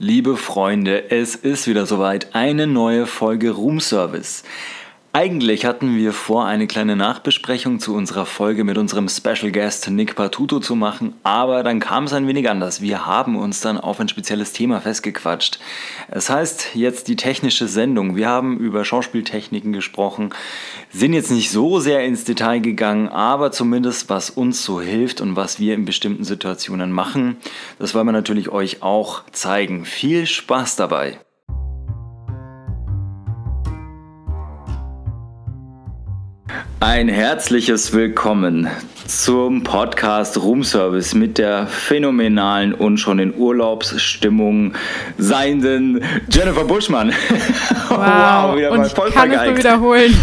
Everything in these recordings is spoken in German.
Liebe Freunde, es ist wieder soweit. Eine neue Folge Room Service. Eigentlich hatten wir vor, eine kleine Nachbesprechung zu unserer Folge mit unserem Special Guest Nick Patuto zu machen, aber dann kam es ein wenig anders. Wir haben uns dann auf ein spezielles Thema festgequatscht. Es heißt jetzt die technische Sendung. Wir haben über Schauspieltechniken gesprochen, sind jetzt nicht so sehr ins Detail gegangen, aber zumindest was uns so hilft und was wir in bestimmten Situationen machen, das wollen wir natürlich euch auch zeigen. Viel Spaß dabei! Ein herzliches Willkommen zum Podcast Room Service mit der phänomenalen und schon in Urlaubsstimmung seienden Jennifer Buschmann. Wow, wow wieder und mal voll ich kann es nur wiederholen.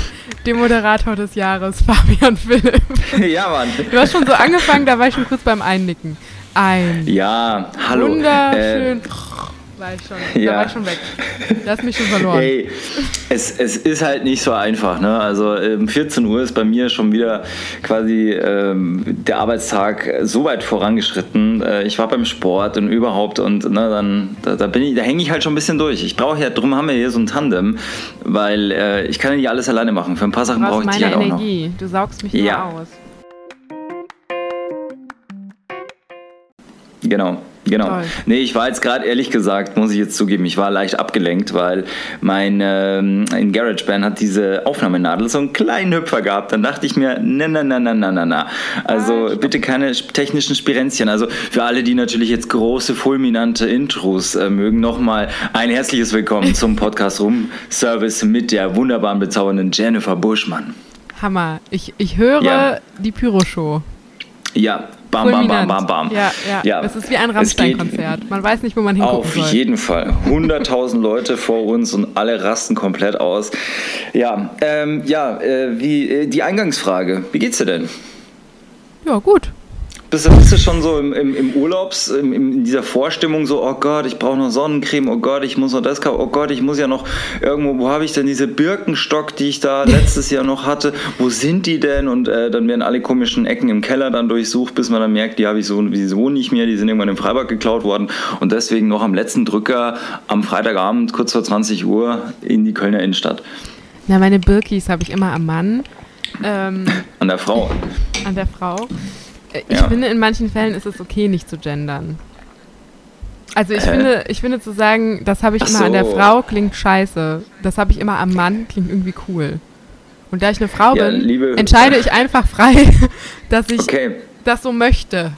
Dem Moderator des Jahres, Fabian Philipp. Ja, Mann. Du hast schon so angefangen, da war ich schon kurz beim Einnicken. Ein. Ja, hallo. Wunderschön. Äh, war ich schon, ja. da war ich schon weg. Du hast mich schon verloren. Hey, es, es ist halt nicht so einfach. Ne? Also um 14 Uhr ist bei mir schon wieder quasi ähm, der Arbeitstag so weit vorangeschritten. Äh, ich war beim Sport und überhaupt und ne, dann da, da, bin ich, da hänge ich halt schon ein bisschen durch. Ich brauche ja, drum haben wir hier so ein Tandem, weil äh, ich kann ja nicht alles alleine machen. Für ein paar Sachen brauche ich dich halt Energie. auch noch. Du saugst mich ja. aus. Genau. Genau. Toll. Nee, ich war jetzt gerade ehrlich gesagt, muss ich jetzt zugeben, ich war leicht abgelenkt, weil mein ähm, in GarageBand hat diese Aufnahmenadel so einen kleinen Hüpfer gehabt. Dann dachte ich mir, na na na na na na na. Also ah, bitte keine technischen Spirenzchen. Also für alle, die natürlich jetzt große fulminante Intros äh, mögen, nochmal ein herzliches Willkommen zum Podcast Room Service mit der wunderbaren bezaubernden Jennifer Buschmann. Hammer. Ich, ich höre ja. die Pyro-Show. Ja, Bam, bam, bam, bam, bam. Ja, ja. ja. Es ist wie ein Rammstein-Konzert. Man weiß nicht, wo man hingucken Auf soll. jeden Fall. 100.000 Leute vor uns und alle rasten komplett aus. Ja, ähm, ja, äh, wie, äh, die Eingangsfrage. Wie geht's dir denn? Ja, gut. Bist du, bist du schon so im, im, im Urlaubs, im, in dieser Vorstimmung so, oh Gott, ich brauche noch Sonnencreme, oh Gott, ich muss noch das kaufen, oh Gott, ich muss ja noch irgendwo, wo habe ich denn diese Birkenstock, die ich da letztes Jahr noch hatte, wo sind die denn? Und äh, dann werden alle komischen Ecken im Keller dann durchsucht, bis man dann merkt, die habe ich sowieso nicht mehr, die sind irgendwann im Freibad geklaut worden und deswegen noch am letzten Drücker am Freitagabend, kurz vor 20 Uhr, in die Kölner Innenstadt. Na, meine Birkis habe ich immer am Mann. Ähm, an der Frau. An der Frau. Ich ja. finde, in manchen Fällen ist es okay, nicht zu gendern. Also ich, äh. finde, ich finde zu sagen, das habe ich Ach immer so. an der Frau, klingt scheiße. Das habe ich immer am Mann, klingt irgendwie cool. Und da ich eine Frau ja, bin, entscheide ich einfach frei, dass ich okay. das so möchte.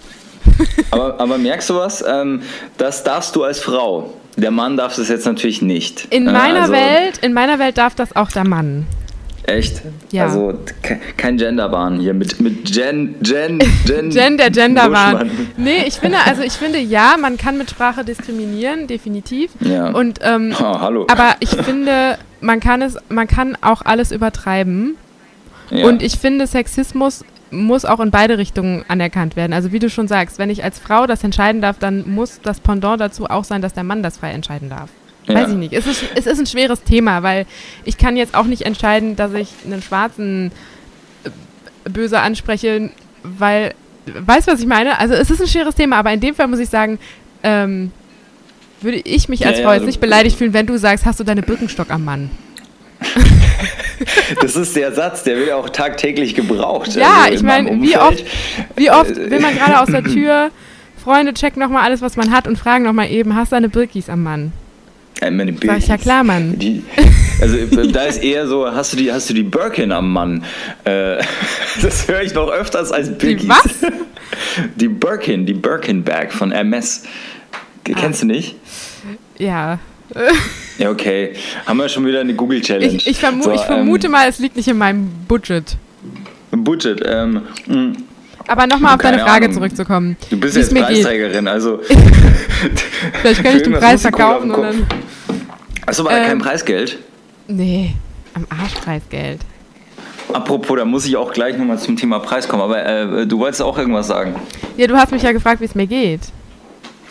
aber, aber merkst du was? Ähm, das darfst du als Frau. Der Mann darf es jetzt natürlich nicht. In meiner also, Welt, in meiner Welt darf das auch der Mann. Echt? Ja. Also kein Genderbahn hier mit, mit Gen, Gen, Gen. Gen der Genderbahn. Nee, ich finde, also ich finde, ja, man kann mit Sprache diskriminieren, definitiv. Ja. Und, ähm, oh, hallo. Aber ich finde, man kann es, man kann auch alles übertreiben. Ja. Und ich finde, Sexismus muss auch in beide Richtungen anerkannt werden. Also wie du schon sagst, wenn ich als Frau das entscheiden darf, dann muss das Pendant dazu auch sein, dass der Mann das frei entscheiden darf. Ja. Weiß ich nicht. Es ist, es ist ein schweres Thema, weil ich kann jetzt auch nicht entscheiden, dass ich einen Schwarzen äh, böse anspreche, weil, weißt du, was ich meine? Also es ist ein schweres Thema, aber in dem Fall muss ich sagen, ähm, würde ich mich als ja, Frau jetzt nicht beleidigt fühlen, wenn du sagst, hast du deine Birkenstock am Mann? das ist der Satz, der wird auch tagtäglich gebraucht. Ja, also ich meine, wie oft, wie oft will man gerade aus der Tür, Freunde checken nochmal alles, was man hat und fragen nochmal eben, hast du deine Birkis am Mann? Äh, meine Sag ich ja klar, Mann. Die, also da ist eher so, hast du die, hast du die Birkin am Mann? Äh, das höre ich noch öfters als Biggies. Die was? Die Birkin, die Birkin-Bag von MS. Kennst ah. du nicht? Ja. Ja, okay. Haben wir schon wieder eine Google-Challenge. Ich, ich, vermu so, ich vermute ähm, mal, es liegt nicht in meinem Budget. Budget, ähm, hm. Aber nochmal auf deine Frage Ahnung. zurückzukommen. Du bist jetzt Preisträgerin, also. Vielleicht kann ich den Preis verkaufen und dann. Achso, war ähm, kein Preisgeld? Nee, am Arsch Preisgeld. Apropos, da muss ich auch gleich nochmal zum Thema Preis kommen, aber äh, du wolltest auch irgendwas sagen. Ja, du hast mich ja gefragt, wie es mir geht.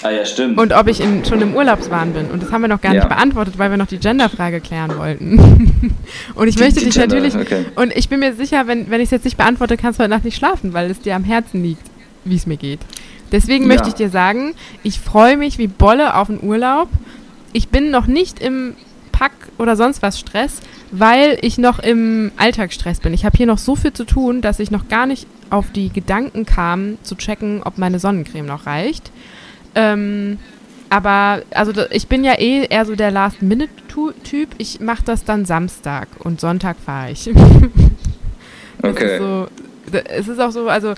Ah ja, stimmt. Und ob ich in, schon im Urlaubswahn bin. Und das haben wir noch gar ja. nicht beantwortet, weil wir noch die Genderfrage klären wollten. und ich die, möchte die dich Gender, natürlich. Okay. Und ich bin mir sicher, wenn, wenn ich es jetzt nicht beantworte, kannst du heute Nacht nicht schlafen, weil es dir am Herzen liegt, wie es mir geht. Deswegen ja. möchte ich dir sagen, ich freue mich wie Bolle auf den Urlaub. ich bin noch nicht im Pack oder sonst was Stress, weil ich noch im Alltagsstress bin. Ich habe hier noch so viel zu tun, dass ich noch gar nicht auf die Gedanken kam, zu checken, ob meine Sonnencreme noch reicht. Ähm, aber also ich bin ja eh eher so der Last-Minute-Typ. Ich mache das dann Samstag und Sonntag fahre ich. okay. Ist so, es ist auch so, also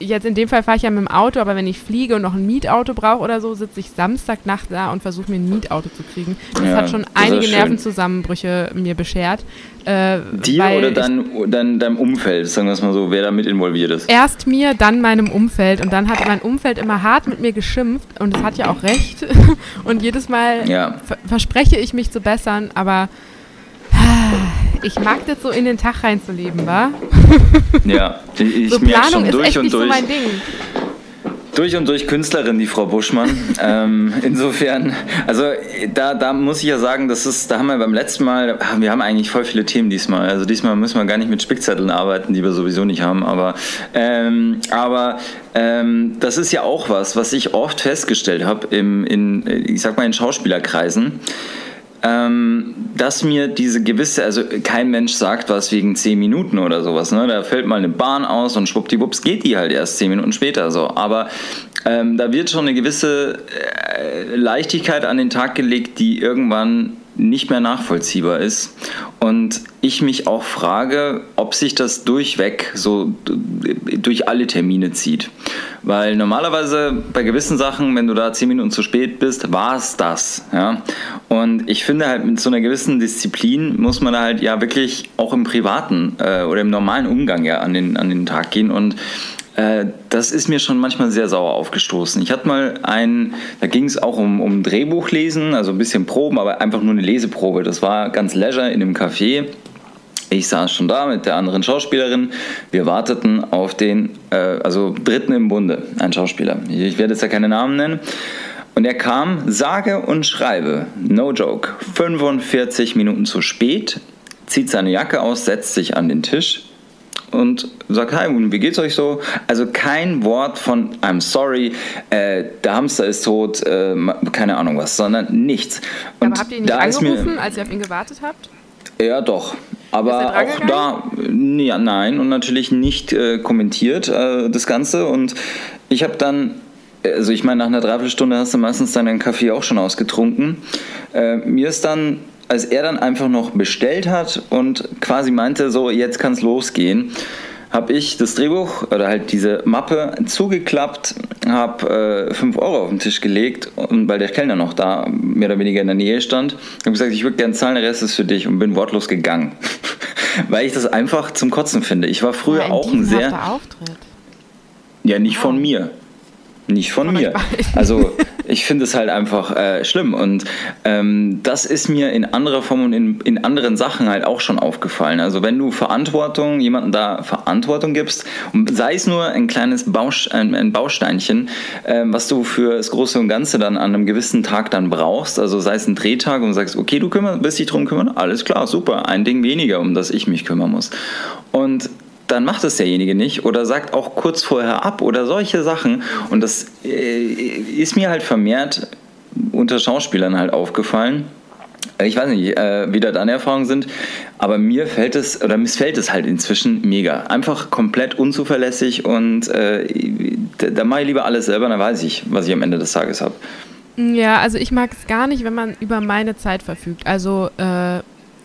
jetzt in dem Fall fahre ich ja mit dem Auto, aber wenn ich fliege und noch ein Mietauto brauche oder so, sitze ich Samstagnacht da und versuche mir ein Mietauto zu kriegen. Das ja, hat schon einige Nervenzusammenbrüche mir beschert. Äh, Dir oder dann, dann deinem Umfeld, sagen wir es mal so, wer da mit involviert ist? Erst mir, dann meinem Umfeld und dann hat mein Umfeld immer hart mit mir geschimpft und es hat ja auch recht. und jedes Mal ja. verspreche ich mich zu bessern, aber ich mag das so in den Tag reinzuleben, wa? Ja, ich so merke schon durch und durch. So durch und durch Künstlerin, die Frau Buschmann. ähm, insofern, also da, da muss ich ja sagen, das ist, da haben wir beim letzten Mal, wir haben eigentlich voll viele Themen diesmal. Also diesmal müssen wir gar nicht mit Spickzetteln arbeiten, die wir sowieso nicht haben. Aber, ähm, aber ähm, das ist ja auch was, was ich oft festgestellt habe in, ich sag mal, in Schauspielerkreisen ähm, dass mir diese gewisse, also kein Mensch sagt was wegen 10 Minuten oder sowas. Ne? Da fällt mal eine Bahn aus und schwuppdiwupps geht die halt erst 10 Minuten später so. Aber ähm, da wird schon eine gewisse äh, Leichtigkeit an den Tag gelegt, die irgendwann nicht mehr nachvollziehbar ist. Und ich mich auch frage, ob sich das durchweg so durch alle Termine zieht. Weil normalerweise bei gewissen Sachen, wenn du da zehn Minuten zu spät bist, war es das. Ja? Und ich finde halt mit so einer gewissen Disziplin muss man da halt ja wirklich auch im privaten äh, oder im normalen Umgang ja an den, an den Tag gehen. Und das ist mir schon manchmal sehr sauer aufgestoßen. Ich hatte mal einen, da ging es auch um, um Drehbuchlesen, also ein bisschen Proben, aber einfach nur eine Leseprobe. Das war ganz leisure in einem Café. Ich saß schon da mit der anderen Schauspielerin. Wir warteten auf den, äh, also dritten im Bunde, ein Schauspieler. Ich werde jetzt ja keine Namen nennen. Und er kam, sage und schreibe, no joke, 45 Minuten zu spät, zieht seine Jacke aus, setzt sich an den Tisch, und sagt, hi, wie geht's euch so? Also kein Wort von I'm sorry, äh, der Hamster ist tot, äh, keine Ahnung was, sondern nichts. Und Aber habt ihr ihn nicht angerufen, mir, als ihr auf ihn gewartet habt? Ja, doch. Aber auch da, ja, nein, und natürlich nicht äh, kommentiert äh, das Ganze. Und ich habe dann also ich meine, nach einer Dreiviertelstunde hast du meistens deinen Kaffee auch schon ausgetrunken. Äh, mir ist dann als er dann einfach noch bestellt hat und quasi meinte, so jetzt kann es losgehen, habe ich das Drehbuch oder halt diese Mappe zugeklappt, habe 5 äh, Euro auf den Tisch gelegt und weil der Kellner noch da mehr oder weniger in der Nähe stand, habe gesagt, ich würde gerne zahlen, der Rest ist für dich und bin wortlos gegangen. weil ich das einfach zum Kotzen finde. Ich war früher ja, auch ein sehr... Auftritt. Ja, nicht wow. von mir. Nicht von, von mir. Also ich finde es halt einfach äh, schlimm. Und ähm, das ist mir in anderer Form und in, in anderen Sachen halt auch schon aufgefallen. Also wenn du Verantwortung, jemandem da Verantwortung gibst, und sei es nur ein kleines Baust ein, ein Bausteinchen, äh, was du für das Große und Ganze dann an einem gewissen Tag dann brauchst, also sei es ein Drehtag und sagst, okay, du kümmerst, wirst dich drum kümmern, alles klar, super, ein Ding weniger, um das ich mich kümmern muss. Und dann macht es derjenige nicht oder sagt auch kurz vorher ab oder solche Sachen. Und das äh, ist mir halt vermehrt unter Schauspielern halt aufgefallen. Ich weiß nicht, äh, wie da deine Erfahrungen sind, aber mir fällt es oder missfällt es halt inzwischen mega. Einfach komplett unzuverlässig und äh, da, mache ich lieber alles selber, dann weiß ich, was ich am Ende des Tages habe. Ja, also ich mag es gar nicht, wenn man über meine Zeit verfügt. Also äh,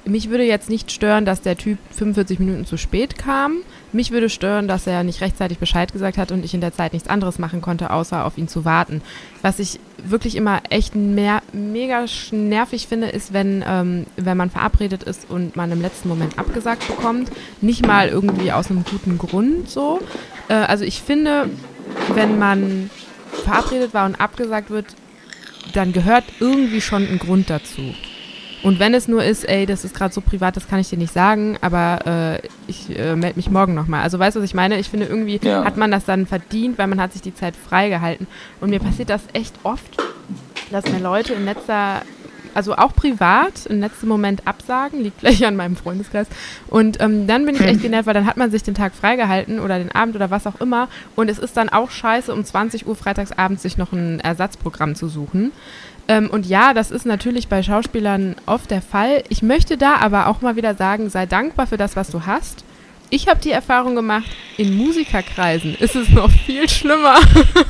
mich würde jetzt nicht stören, dass der Typ 45 Minuten zu spät kam. Mich würde stören, dass er nicht rechtzeitig Bescheid gesagt hat und ich in der Zeit nichts anderes machen konnte, außer auf ihn zu warten. Was ich wirklich immer echt mehr, mega nervig finde, ist, wenn, ähm, wenn man verabredet ist und man im letzten Moment abgesagt bekommt. Nicht mal irgendwie aus einem guten Grund so. Äh, also ich finde, wenn man verabredet war und abgesagt wird, dann gehört irgendwie schon ein Grund dazu. Und wenn es nur ist, ey, das ist gerade so privat, das kann ich dir nicht sagen, aber äh, ich äh, melde mich morgen nochmal. Also weißt du, was ich meine? Ich finde, irgendwie ja. hat man das dann verdient, weil man hat sich die Zeit freigehalten. Und mir passiert das echt oft, dass mir Leute in letzter also auch privat, im letzten Moment absagen, liegt gleich an meinem Freundeskreis. Und ähm, dann bin ich echt genervt, weil dann hat man sich den Tag freigehalten oder den Abend oder was auch immer. Und es ist dann auch scheiße, um 20 Uhr freitagsabends sich noch ein Ersatzprogramm zu suchen. Ähm, und ja, das ist natürlich bei Schauspielern oft der Fall. Ich möchte da aber auch mal wieder sagen, sei dankbar für das, was du hast. Ich habe die Erfahrung gemacht, in Musikerkreisen ist es noch viel schlimmer.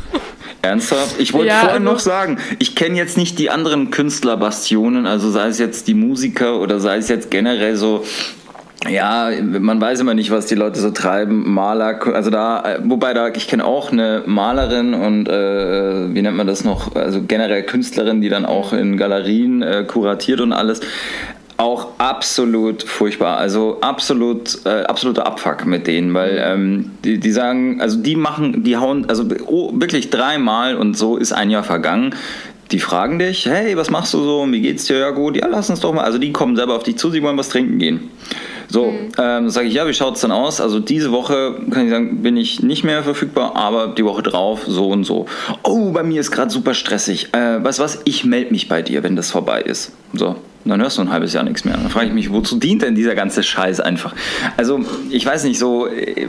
Ernsthaft? Ich wollte ja, vorhin also noch sagen, ich kenne jetzt nicht die anderen Künstlerbastionen, also sei es jetzt die Musiker oder sei es jetzt generell so ja, man weiß immer nicht, was die Leute so treiben. Maler, also da, wobei da, ich kenne auch eine Malerin und äh, wie nennt man das noch? Also generell Künstlerin, die dann auch in Galerien äh, kuratiert und alles. Auch absolut furchtbar. Also absolut, äh, absoluter Abfuck mit denen, weil ähm, die, die sagen, also die machen, die hauen, also oh, wirklich dreimal und so ist ein Jahr vergangen die fragen dich, hey, was machst du so und wie geht's dir? Ja gut, ja, lass uns doch mal. Also die kommen selber auf dich zu, sie wollen was trinken gehen. So, mhm. ähm, sage ich, ja, wie schaut es dann aus? Also diese Woche, kann ich sagen, bin ich nicht mehr verfügbar, aber die Woche drauf so und so. Oh, bei mir ist gerade super stressig. Äh, weißt du was, ich melde mich bei dir, wenn das vorbei ist. So, dann hörst du ein halbes Jahr nichts mehr. Dann frage ich mich, wozu dient denn dieser ganze Scheiß einfach? Also, ich weiß nicht, so, äh,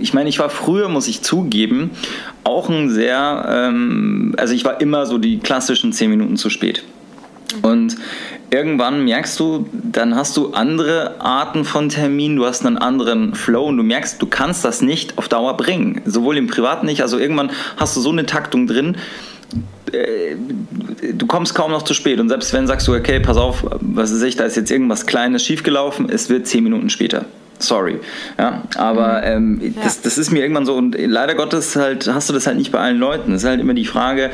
ich meine, ich war früher, muss ich zugeben, auch ein sehr, ähm, also ich war immer so die klassischen zehn Minuten zu spät. Und irgendwann merkst du, dann hast du andere Arten von Terminen, du hast einen anderen Flow und du merkst, du kannst das nicht auf Dauer bringen. Sowohl im Privaten nicht, also irgendwann hast du so eine Taktung drin, äh, du kommst kaum noch zu spät. Und selbst wenn sagst du, okay, pass auf, was ist ich, da ist jetzt irgendwas Kleines schiefgelaufen, es wird zehn Minuten später. Sorry. Ja, aber mhm. ähm, ja. Das, das ist mir irgendwann so und leider Gottes halt hast du das halt nicht bei allen Leuten. Es ist halt immer die Frage,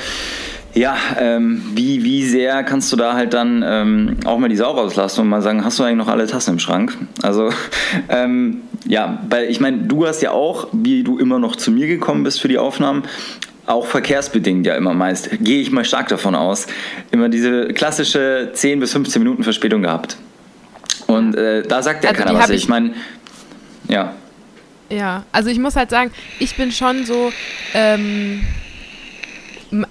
ja, ähm, wie, wie sehr kannst du da halt dann ähm, auch mal die Sau rauslassen und mal sagen, hast du eigentlich noch alle Tassen im Schrank? Also, ähm, ja, weil ich meine, du hast ja auch, wie du immer noch zu mir gekommen bist für die Aufnahmen, auch verkehrsbedingt ja immer meist, gehe ich mal stark davon aus, immer diese klassische 10 bis 15 Minuten Verspätung gehabt. Und äh, da sagt ja also keiner was. Ich, ich meine, ja. Ja, also ich muss halt sagen, ich bin schon so, ähm,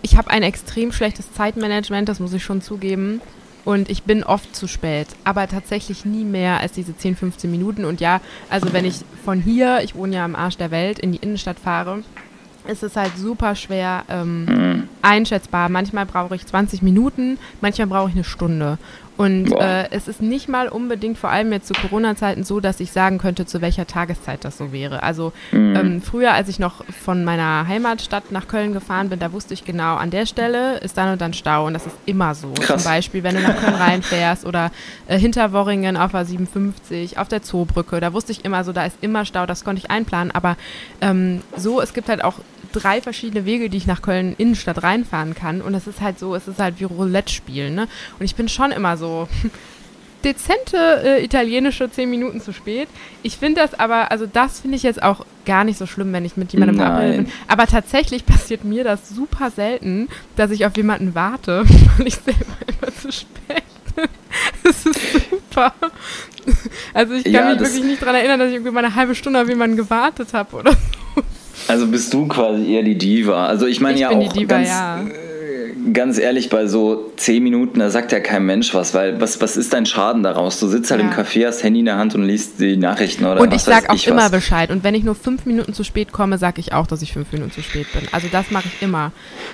ich habe ein extrem schlechtes Zeitmanagement, das muss ich schon zugeben. Und ich bin oft zu spät, aber tatsächlich nie mehr als diese 10, 15 Minuten. Und ja, also wenn ich von hier, ich wohne ja am Arsch der Welt, in die Innenstadt fahre, ist es halt super schwer ähm, mhm. einschätzbar. Manchmal brauche ich 20 Minuten, manchmal brauche ich eine Stunde. Und äh, es ist nicht mal unbedingt, vor allem jetzt zu Corona-Zeiten, so, dass ich sagen könnte, zu welcher Tageszeit das so wäre. Also mhm. ähm, früher, als ich noch von meiner Heimatstadt nach Köln gefahren bin, da wusste ich genau, an der Stelle ist dann und dann Stau. Und das ist immer so. Krass. Zum Beispiel, wenn du nach Köln reinfährst oder äh, hinter Worringen auf A57, auf der Zoobrücke, da wusste ich immer so, da ist immer Stau, das konnte ich einplanen. Aber ähm, so, es gibt halt auch drei verschiedene Wege, die ich nach Köln Innenstadt reinfahren kann. Und es ist halt so, es ist halt wie Roulette spielen. Ne? Und ich bin schon immer so dezente äh, italienische zehn Minuten zu spät. Ich finde das aber, also das finde ich jetzt auch gar nicht so schlimm, wenn ich mit jemandem verabredet bin. Aber tatsächlich passiert mir das super selten, dass ich auf jemanden warte, weil ich selber immer zu spät bin. Das ist super. Also ich kann ja, mich wirklich nicht daran erinnern, dass ich irgendwie mal eine halbe Stunde auf jemanden gewartet habe oder so. Also bist du quasi eher die Diva. Also ich meine ja auch Diva, ganz, ja. Äh, ganz ehrlich, bei so zehn Minuten, da sagt ja kein Mensch was, weil was, was ist dein Schaden daraus? Du sitzt halt ja. im Café, hast Handy in der Hand und liest die Nachrichten oder Und ich sag auch ich immer was. Bescheid. Und wenn ich nur fünf Minuten zu spät komme, sage ich auch, dass ich fünf Minuten zu spät bin. Also das mache ich immer.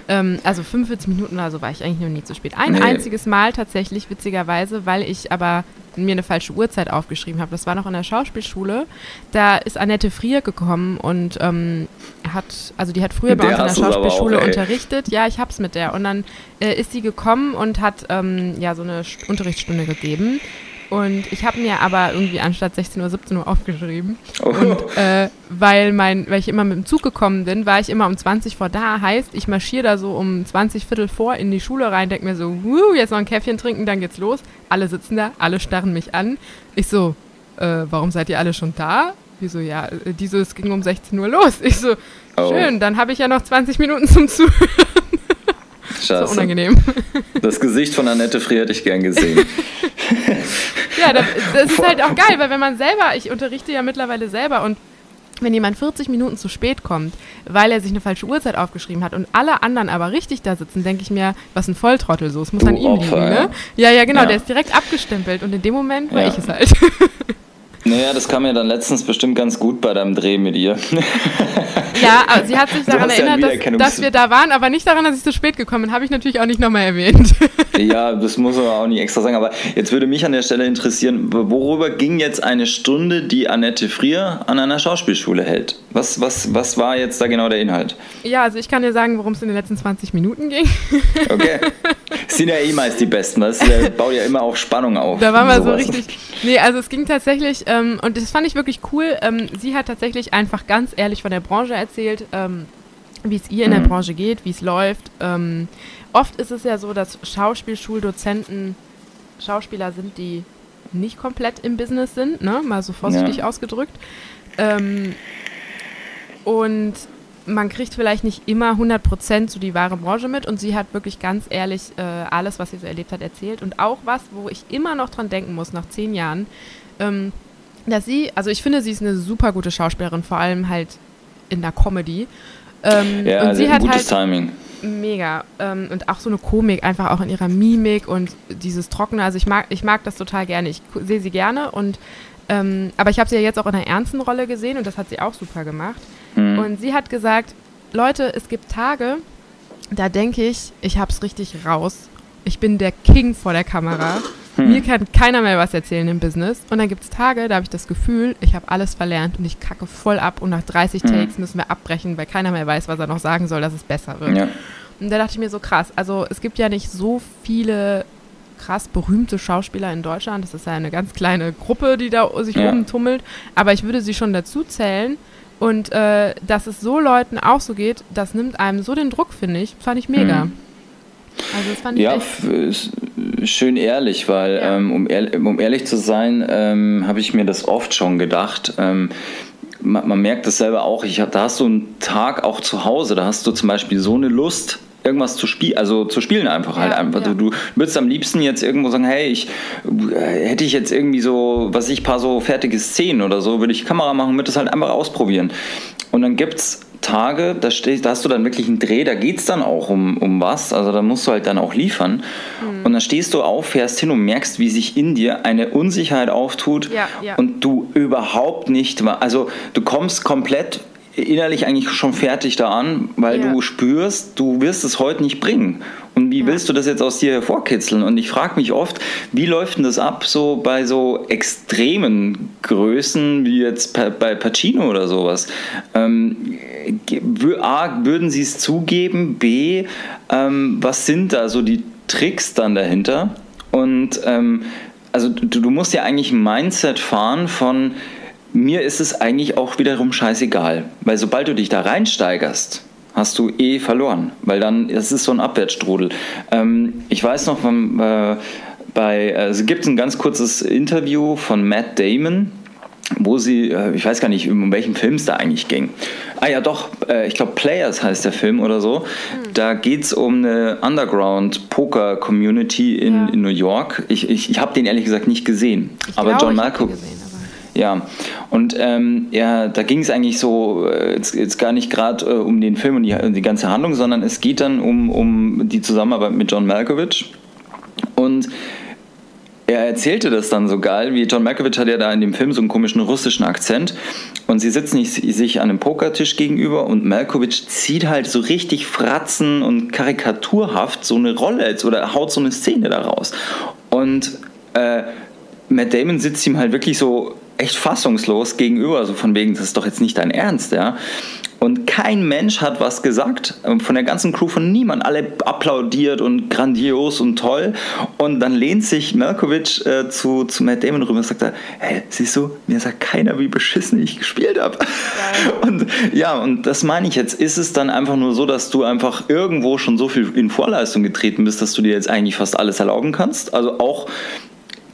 Ähm, also 45 Minuten oder so war ich eigentlich noch nie zu spät. Ein nee. einziges Mal tatsächlich, witzigerweise, weil ich aber mir eine falsche Uhrzeit aufgeschrieben habe. Das war noch in der Schauspielschule. Da ist Annette Frier gekommen und ähm, hat, also die hat früher bei uns in der Schauspielschule auch, unterrichtet. Ja, ich hab's mit der. Und dann äh, ist sie gekommen und hat ähm, ja so eine Unterrichtsstunde gegeben. Und ich habe mir aber irgendwie anstatt 16 Uhr 17 Uhr aufgeschrieben. Oh. Und äh, weil, mein, weil ich immer mit dem Zug gekommen bin, war ich immer um 20 vor da. Heißt, ich marschiere da so um 20 Viertel vor in die Schule rein, denke mir so, Wuh, jetzt noch ein Käffchen trinken, dann geht's los. Alle sitzen da, alle starren mich an. Ich so, äh, warum seid ihr alle schon da? Wieso, ja, äh, diese, es ging um 16 Uhr los. Ich so, oh. schön, dann habe ich ja noch 20 Minuten zum Zuhören. Scheiße. So unangenehm. Das Gesicht von Annette Frier hätte ich gern gesehen. ja, das, das ist halt auch geil, weil wenn man selber, ich unterrichte ja mittlerweile selber und wenn jemand 40 Minuten zu spät kommt, weil er sich eine falsche Uhrzeit aufgeschrieben hat und alle anderen aber richtig da sitzen, denke ich mir, was ein Volltrottel so. Es muss du an ihm Opfer, liegen, ne? Ja, ja, genau, ja. der ist direkt abgestempelt und in dem Moment war ja. ich es halt. Naja, das kam mir dann letztens bestimmt ganz gut bei deinem Dreh mit ihr. Ja, aber sie hat sich daran erinnert, dass, dass, wir da waren, aber nicht daran, dass ich zu spät gekommen bin. Habe ich natürlich auch nicht nochmal erwähnt. Ja, das muss man auch nicht extra sagen. Aber jetzt würde mich an der Stelle interessieren, worüber ging jetzt eine Stunde, die Annette Frier an einer Schauspielschule hält? Was, was, was war jetzt da genau der Inhalt? Ja, also ich kann dir sagen, worum es in den letzten 20 Minuten ging. Okay. sind ja eh meist die Besten. Das baut ja immer auch Spannung auf. Da waren wir so richtig. Nee, also es ging tatsächlich, ähm, und das fand ich wirklich cool. Ähm, sie hat tatsächlich einfach ganz ehrlich von der Branche erzählt, ähm, wie es ihr in der mhm. Branche geht, wie es läuft. Ähm, oft ist es ja so, dass Schauspielschuldozenten Schauspieler sind, die nicht komplett im Business sind, ne? mal so vorsichtig ja. ausgedrückt. Ähm, und man kriegt vielleicht nicht immer 100% so die wahre Branche mit und sie hat wirklich ganz ehrlich äh, alles, was sie so erlebt hat, erzählt. Und auch was, wo ich immer noch dran denken muss, nach zehn Jahren, ähm, dass sie, also ich finde, sie ist eine super gute Schauspielerin, vor allem halt in der Comedy. Ähm, ja, und sie hat gutes halt Timing. Mega. Ähm, und auch so eine Komik, einfach auch in ihrer Mimik und dieses Trockene. Also ich mag, ich mag das total gerne. Ich sehe sie gerne und ähm, aber ich habe sie ja jetzt auch in einer ernsten Rolle gesehen und das hat sie auch super gemacht. Mhm. Und sie hat gesagt, Leute, es gibt Tage, da denke ich, ich habe es richtig raus. Ich bin der King vor der Kamera. Hm. Mir kann keiner mehr was erzählen im Business. Und dann gibt es Tage, da habe ich das Gefühl, ich habe alles verlernt und ich kacke voll ab und nach 30 hm. Takes müssen wir abbrechen, weil keiner mehr weiß, was er noch sagen soll, dass es besser wird. Ja. Und da dachte ich mir so krass, also es gibt ja nicht so viele krass berühmte Schauspieler in Deutschland. Das ist ja eine ganz kleine Gruppe, die da sich ja. rumtummelt. Aber ich würde sie schon dazu zählen. Und äh, dass es so Leuten auch so geht, das nimmt einem so den Druck, finde ich. Fand ich mega. Mhm. Also das fand ich ja, schön ehrlich, weil ja. ähm, um, ehr um, ehrlich zu sein, ähm, habe ich mir das oft schon gedacht. Ähm, man, man, merkt das selber auch. Ich, da hast du einen Tag auch zu Hause, da hast du zum Beispiel so eine Lust, irgendwas zu spielen, also zu spielen einfach halt ja, halt einfach. Ja. Du, du würdest am liebsten jetzt irgendwo sagen, hey, ich äh, hätte ich jetzt irgendwie so, was ich, paar so fertige Szenen oder so, würde ich Kamera machen, würde das halt einfach ausprobieren. Und dann gibt es Tage, da, stehst, da hast du dann wirklich einen Dreh, da geht es dann auch um, um was, also da musst du halt dann auch liefern. Mhm. Und dann stehst du auf, fährst hin und merkst, wie sich in dir eine Unsicherheit auftut ja, ja. und du überhaupt nicht, also du kommst komplett innerlich eigentlich schon fertig da an, weil ja. du spürst, du wirst es heute nicht bringen. Und wie ja. willst du das jetzt aus dir hervorkitzeln? Und ich frage mich oft, wie läuft denn das ab so bei so extremen Größen wie jetzt bei Pacino oder sowas? Ähm, A, würden sie es zugeben? B, ähm, was sind da so die Tricks dann dahinter? Und ähm, also du, du musst ja eigentlich ein Mindset fahren von mir ist es eigentlich auch wiederum scheißegal, weil sobald du dich da reinsteigerst, hast du eh verloren, weil dann, das ist so ein Abwärtsstrudel. Ähm, ich weiß noch, von, äh, bei, also gibt es ein ganz kurzes Interview von Matt Damon, wo sie, äh, ich weiß gar nicht, um welchen Film es da eigentlich ging. Ah ja, doch, äh, ich glaube Players heißt der Film oder so. Mhm. Da geht es um eine Underground-Poker-Community in, ja. in New York. Ich, ich, ich habe den ehrlich gesagt nicht gesehen. Ich aber John Malkovich. Ja, und ähm, ja, da ging es eigentlich so äh, jetzt, jetzt gar nicht gerade äh, um den Film und die, die ganze Handlung, sondern es geht dann um, um die Zusammenarbeit mit John Malkovich. Und er erzählte das dann so geil, wie John Malkovich hat ja da in dem Film so einen komischen russischen Akzent und sie sitzen sich an einem Pokertisch gegenüber und Malkovich zieht halt so richtig fratzen und karikaturhaft so eine Rolle oder haut so eine Szene daraus. Und äh, Matt Damon sitzt ihm halt wirklich so echt fassungslos gegenüber, so von wegen, das ist doch jetzt nicht dein Ernst, ja. Und kein Mensch hat was gesagt, ähm, von der ganzen Crew, von niemand. Alle applaudiert und grandios und toll. Und dann lehnt sich Malkovich äh, zu, zu Matt Damon rüber und sagt, hey, siehst du, mir sagt keiner, wie beschissen ich gespielt habe. Ja. Und ja, und das meine ich jetzt. Ist es dann einfach nur so, dass du einfach irgendwo schon so viel in Vorleistung getreten bist, dass du dir jetzt eigentlich fast alles erlauben kannst? Also auch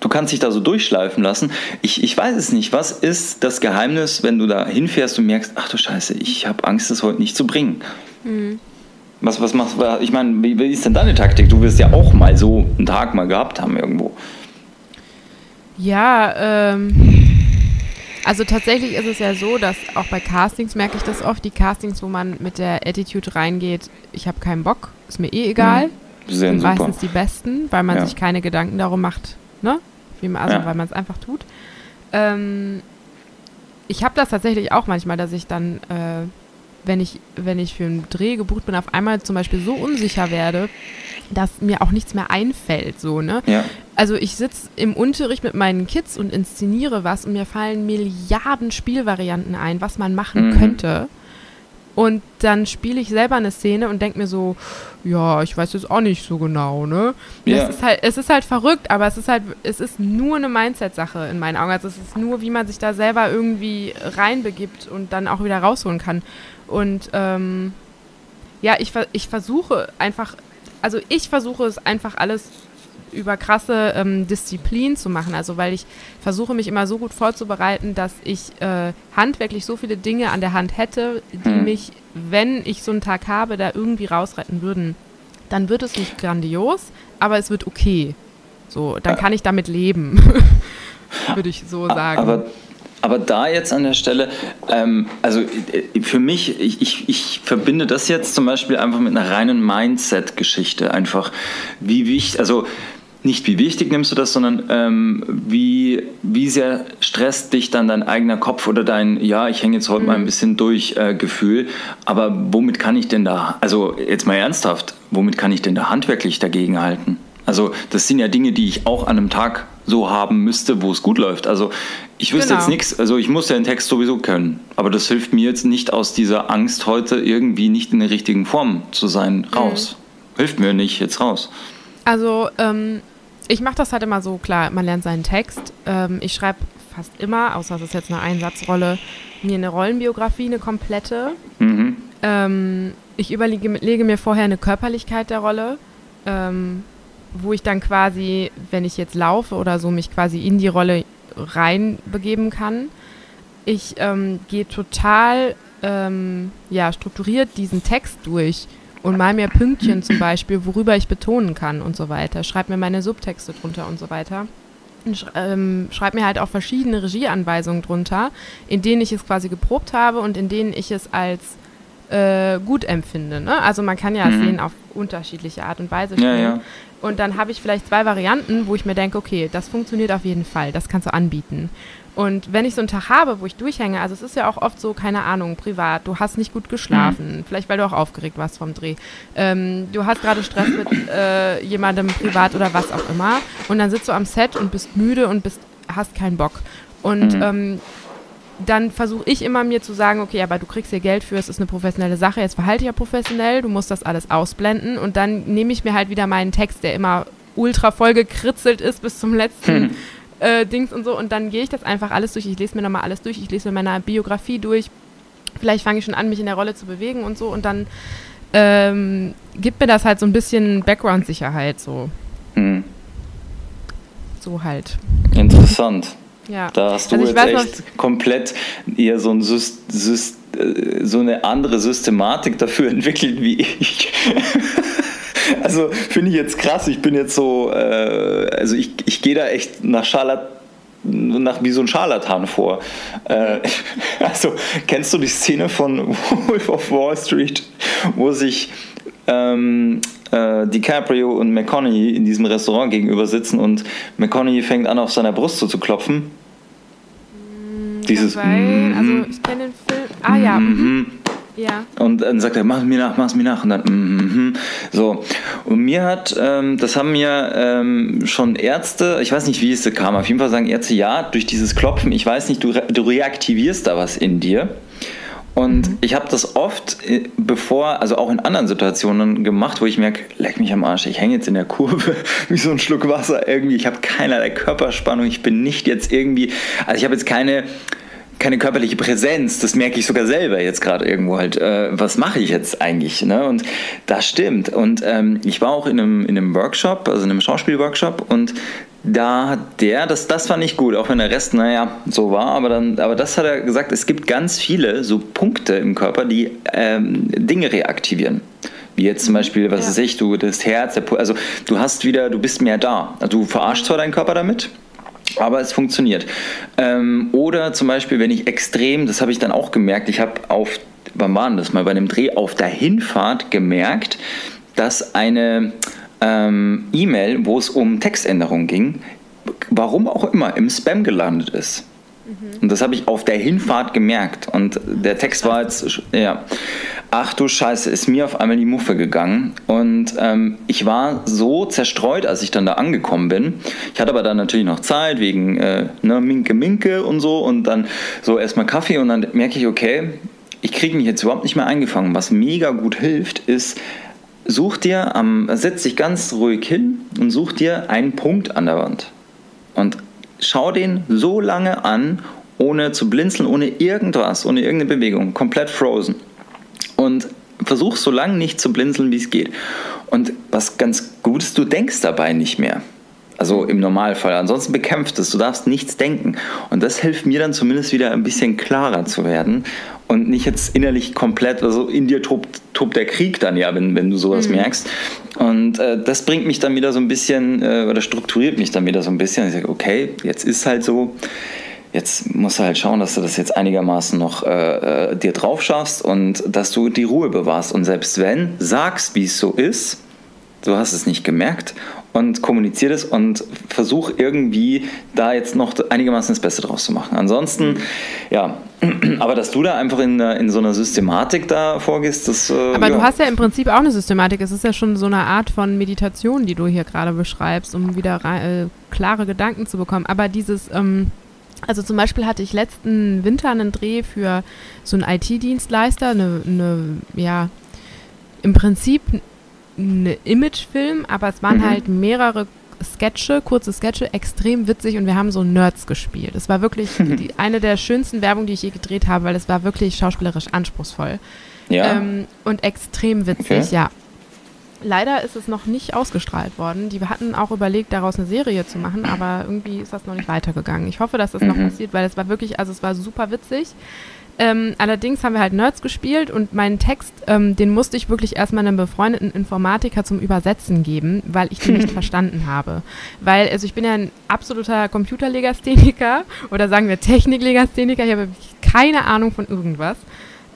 du kannst dich da so durchschleifen lassen. Ich, ich weiß es nicht. Was ist das Geheimnis, wenn du da hinfährst und merkst, ach du Scheiße, ich habe Angst, das heute nicht zu bringen? Mhm. Was, was machst du? Ich meine, wie, wie ist denn deine Taktik? Du wirst ja auch mal so einen Tag mal gehabt haben irgendwo. Ja, ähm, Also tatsächlich ist es ja so, dass auch bei Castings merke ich das oft, die Castings, wo man mit der Attitude reingeht, ich habe keinen Bock, ist mir eh egal, mhm. sind super. meistens die besten, weil man ja. sich keine Gedanken darum macht, ne? Wie man, also ja. weil man es einfach tut. Ähm, ich habe das tatsächlich auch manchmal, dass ich dann, äh, wenn ich, wenn ich für einen Dreh gebucht bin, auf einmal zum Beispiel so unsicher werde, dass mir auch nichts mehr einfällt, so, ne? Ja. Also ich sitze im Unterricht mit meinen Kids und inszeniere was und mir fallen Milliarden Spielvarianten ein, was man machen mhm. könnte. Und dann spiele ich selber eine Szene und denke mir so, ja, ich weiß jetzt auch nicht so genau, ne? Ja. Es, ist halt, es ist halt verrückt, aber es ist halt, es ist nur eine Mindset-Sache in meinen Augen. Also es ist nur, wie man sich da selber irgendwie reinbegibt und dann auch wieder rausholen kann. Und ähm, ja, ich, ich versuche einfach also ich versuche es einfach alles über krasse ähm, Disziplin zu machen. Also weil ich versuche mich immer so gut vorzubereiten, dass ich äh, handwerklich so viele Dinge an der Hand hätte, die hm. mich, wenn ich so einen Tag habe, da irgendwie rausretten würden. Dann wird es nicht grandios, aber es wird okay. So, dann kann ich damit leben, würde ich so sagen. Aber aber da jetzt an der Stelle, ähm, also äh, für mich, ich, ich, ich, verbinde das jetzt zum Beispiel einfach mit einer reinen Mindset-Geschichte. Einfach, wie wichtig, also nicht wie wichtig nimmst du das, sondern ähm, wie, wie sehr stresst dich dann dein eigener Kopf oder dein, ja, ich hänge jetzt heute mhm. mal ein mhm. bisschen durch äh, Gefühl. Aber womit kann ich denn da, also jetzt mal ernsthaft, womit kann ich denn da handwerklich dagegen halten? Also das sind ja Dinge, die ich auch an einem Tag so haben müsste, wo es gut läuft. Also ich wüsste genau. jetzt nichts, also ich muss ja den Text sowieso können, aber das hilft mir jetzt nicht aus dieser Angst, heute irgendwie nicht in der richtigen Form zu sein, mhm. raus. Mhm. Hilft mir nicht jetzt raus. Also ähm, ich mache das halt immer so, klar, man lernt seinen Text. Ähm, ich schreibe fast immer, außer es ist jetzt eine Einsatzrolle, mir eine Rollenbiografie, eine komplette. Mhm. Ähm, ich überlege mir vorher eine Körperlichkeit der Rolle. Ähm, wo ich dann quasi, wenn ich jetzt laufe oder so, mich quasi in die Rolle reinbegeben kann. Ich ähm, gehe total ähm, ja, strukturiert diesen Text durch und mal mir Pünktchen zum Beispiel, worüber ich betonen kann und so weiter. Schreib mir meine Subtexte drunter und so weiter. Sch ähm, schreib mir halt auch verschiedene Regieanweisungen drunter, in denen ich es quasi geprobt habe und in denen ich es als äh, gut empfinde. Ne? Also man kann ja mhm. Szenen auf unterschiedliche Art und Weise spielen. Ja, ja. Und dann habe ich vielleicht zwei Varianten, wo ich mir denke, okay, das funktioniert auf jeden Fall, das kannst du anbieten. Und wenn ich so einen Tag habe, wo ich durchhänge, also es ist ja auch oft so, keine Ahnung, privat, du hast nicht gut geschlafen, mhm. vielleicht weil du auch aufgeregt warst vom Dreh. Ähm, du hast gerade Stress mit äh, jemandem privat oder was auch immer. Und dann sitzt du am Set und bist müde und bist, hast keinen Bock. Und mhm. ähm, dann versuche ich immer mir zu sagen, okay, aber du kriegst hier Geld für, es ist eine professionelle Sache, jetzt verhalte ich ja professionell, du musst das alles ausblenden und dann nehme ich mir halt wieder meinen Text, der immer ultra voll gekritzelt ist bis zum letzten hm. Äh, Dings und so und dann gehe ich das einfach alles durch, ich lese mir nochmal alles durch, ich lese mir meine Biografie durch, vielleicht fange ich schon an, mich in der Rolle zu bewegen und so und dann ähm, gibt mir das halt so ein bisschen Background-Sicherheit so. Hm. So halt. Interessant. Ja. Da hast du also jetzt echt noch, komplett eher so, ein Syst, Syst, äh, so eine andere Systematik dafür entwickelt wie ich. also finde ich jetzt krass. Ich bin jetzt so, äh, also ich, ich gehe da echt nach Charlotte nach wie so ein Scharlatan vor. Äh, also kennst du die Szene von Wolf of Wall Street, wo sich ähm, äh, DiCaprio und McConaughey in diesem Restaurant gegenüber sitzen und McConaughey fängt an, auf seiner Brust so zu klopfen. Mm, Dieses. Weil, mm, also ich kenne den Film. Ah ja. Mm, ja. Und dann sagt er, mach es mir nach, mach es mir nach. Und dann, mm, so. Und mir hat, ähm, das haben mir ähm, schon Ärzte, ich weiß nicht, wie es kam, auf jeden Fall sagen Ärzte, ja, durch dieses Klopfen, ich weiß nicht, du, re du reaktivierst da was in dir. Und mhm. ich habe das oft äh, bevor, also auch in anderen Situationen gemacht, wo ich merke, leck mich am Arsch, ich hänge jetzt in der Kurve wie so ein Schluck Wasser irgendwie, ich habe keinerlei Körperspannung, ich bin nicht jetzt irgendwie, also ich habe jetzt keine keine körperliche Präsenz, das merke ich sogar selber jetzt gerade irgendwo halt, äh, was mache ich jetzt eigentlich? Ne? Und das stimmt. Und ähm, ich war auch in einem, in einem Workshop, also in einem Schauspielworkshop und da hat der, das, das fand ich gut, auch wenn der Rest, naja, so war, aber dann, aber das hat er gesagt, es gibt ganz viele so Punkte im Körper, die ähm, Dinge reaktivieren. Wie jetzt zum mhm. Beispiel, was ja. weiß ich, du, das Herz, der, also du hast wieder, du bist mehr da. Also du verarschst zwar deinen Körper damit, Aber es funktioniert. Ähm, oder zum Beispiel, wenn ich extrem, das habe ich dann auch gemerkt, ich habe auf, wann war das mal, bei einem Dreh auf der Hinfahrt gemerkt, dass eine ähm, E-Mail, wo es um Textänderungen ging, warum auch immer, im Spam gelandet ist. Mhm. Und das habe ich auf der Hinfahrt gemerkt. Und der Text war jetzt, ja, ach du Scheiße, ist mir auf einmal die Muffe gegangen. Und ähm, ich war so zerstreut, als ich dann da angekommen bin. Ich hatte aber dann natürlich noch Zeit wegen äh, ne, Minke Minke und so. Und dann so erstmal Kaffee und dann merke ich, okay, ich kriege mich jetzt überhaupt nicht mehr eingefangen. Was mega gut hilft, ist, such dir am, setz dich ganz ruhig hin und such dir einen Punkt an der Wand. Und schau den so lange an, ohne zu blinzeln, ohne irgendwas, ohne irgendeine Bewegung, komplett frozen. Und versuch so lange nicht zu blinzeln, wie es geht. Und was ganz gut ist, du denkst dabei nicht mehr. Also im Normalfall. Ansonsten bekämpft es. Du darfst nichts denken. Und das hilft mir dann zumindest wieder ein bisschen klarer zu werden und nicht jetzt innerlich komplett, also in dir tobt, tobt der Krieg dann ja, wenn, wenn du sowas mhm. merkst. Und äh, das bringt mich dann wieder so ein bisschen, äh, oder strukturiert mich dann wieder so ein bisschen. Ich sage, okay, jetzt ist halt so, jetzt musst du halt schauen, dass du das jetzt einigermaßen noch äh, äh dir drauf schaffst und dass du die Ruhe bewahrst. Und selbst wenn, sagst, wie es so ist, du hast es nicht gemerkt und kommuniziere das und versuche irgendwie da jetzt noch einigermaßen das Beste draus zu machen. Ansonsten, ja, aber dass du da einfach in, in so einer Systematik da vorgehst, das. Äh, aber ja. du hast ja im Prinzip auch eine Systematik. Es ist ja schon so eine Art von Meditation, die du hier gerade beschreibst, um wieder äh, klare Gedanken zu bekommen. Aber dieses. Ähm, also zum Beispiel hatte ich letzten Winter einen Dreh für so einen IT-Dienstleister, eine, eine, ja, im Prinzip eine Imagefilm, aber es waren mhm. halt mehrere Sketche, kurze Sketche, extrem witzig und wir haben so Nerds gespielt. Es war wirklich die, eine der schönsten Werbungen, die ich je gedreht habe, weil es war wirklich schauspielerisch anspruchsvoll. Ja. Ähm, und extrem witzig, okay. ja. Leider ist es noch nicht ausgestrahlt worden. Die hatten auch überlegt, daraus eine Serie zu machen, aber irgendwie ist das noch nicht weitergegangen. Ich hoffe, dass das mhm. noch passiert, weil es war wirklich, also es war super witzig. Ähm, allerdings haben wir halt Nerds gespielt und meinen Text, ähm, den musste ich wirklich erstmal einem befreundeten Informatiker zum Übersetzen geben, weil ich den nicht verstanden habe. Weil, also ich bin ja ein absoluter Computerlegastheniker oder sagen wir Techniklegastheniker, ich habe keine Ahnung von irgendwas.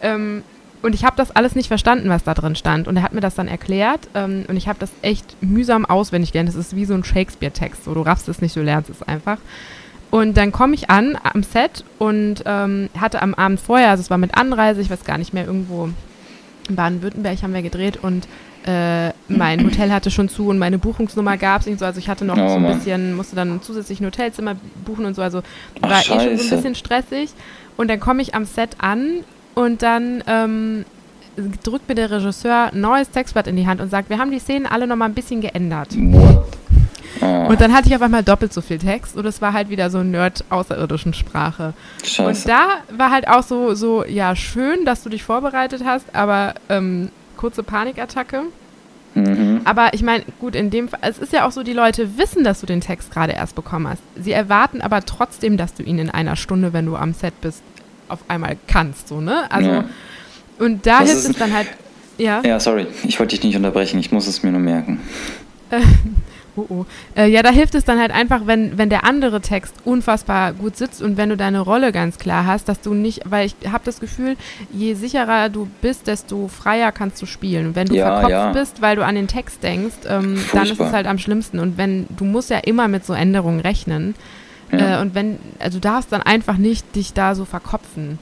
Ähm, und ich habe das alles nicht verstanden, was da drin stand. Und er hat mir das dann erklärt ähm, und ich habe das echt mühsam auswendig gelernt. Das ist wie so ein Shakespeare-Text, so du raffst es nicht, du lernst es einfach. Und dann komme ich an am Set und ähm, hatte am Abend vorher, also es war mit Anreise, ich weiß gar nicht mehr, irgendwo in Baden-Württemberg haben wir gedreht und äh, mein Hotel hatte schon zu und meine Buchungsnummer gab es nicht so. Also ich hatte noch oh, so ein bisschen, musste dann zusätzlich ein Hotelzimmer buchen und so. Also Ach, war Scheiße. eh schon so ein bisschen stressig. Und dann komme ich am Set an und dann ähm, drückt mir der Regisseur ein neues Textblatt in die Hand und sagt, wir haben die Szenen alle noch mal ein bisschen geändert. Und dann hatte ich auf einmal doppelt so viel Text und es war halt wieder so Nerd-außerirdischen Sprache. Scheiße. Und da war halt auch so, so, ja, schön, dass du dich vorbereitet hast, aber ähm, kurze Panikattacke. Mhm. Aber ich meine, gut, in dem Fall, es ist ja auch so, die Leute wissen, dass du den Text gerade erst bekommen hast. Sie erwarten aber trotzdem, dass du ihn in einer Stunde, wenn du am Set bist, auf einmal kannst, so, ne? Also, ja. und da hilft es dann halt, ja. Ja, sorry, ich wollte dich nicht unterbrechen, ich muss es mir nur merken. Oh, oh. Äh, ja, da hilft es dann halt einfach, wenn, wenn der andere Text unfassbar gut sitzt und wenn du deine Rolle ganz klar hast, dass du nicht, weil ich habe das Gefühl, je sicherer du bist, desto freier kannst du spielen. Und wenn du ja, verkopft ja. bist, weil du an den Text denkst, ähm, dann ist es halt am schlimmsten. Und wenn, du musst ja immer mit so Änderungen rechnen. Ja. Äh, und wenn, also du darfst dann einfach nicht dich da so verkopfen.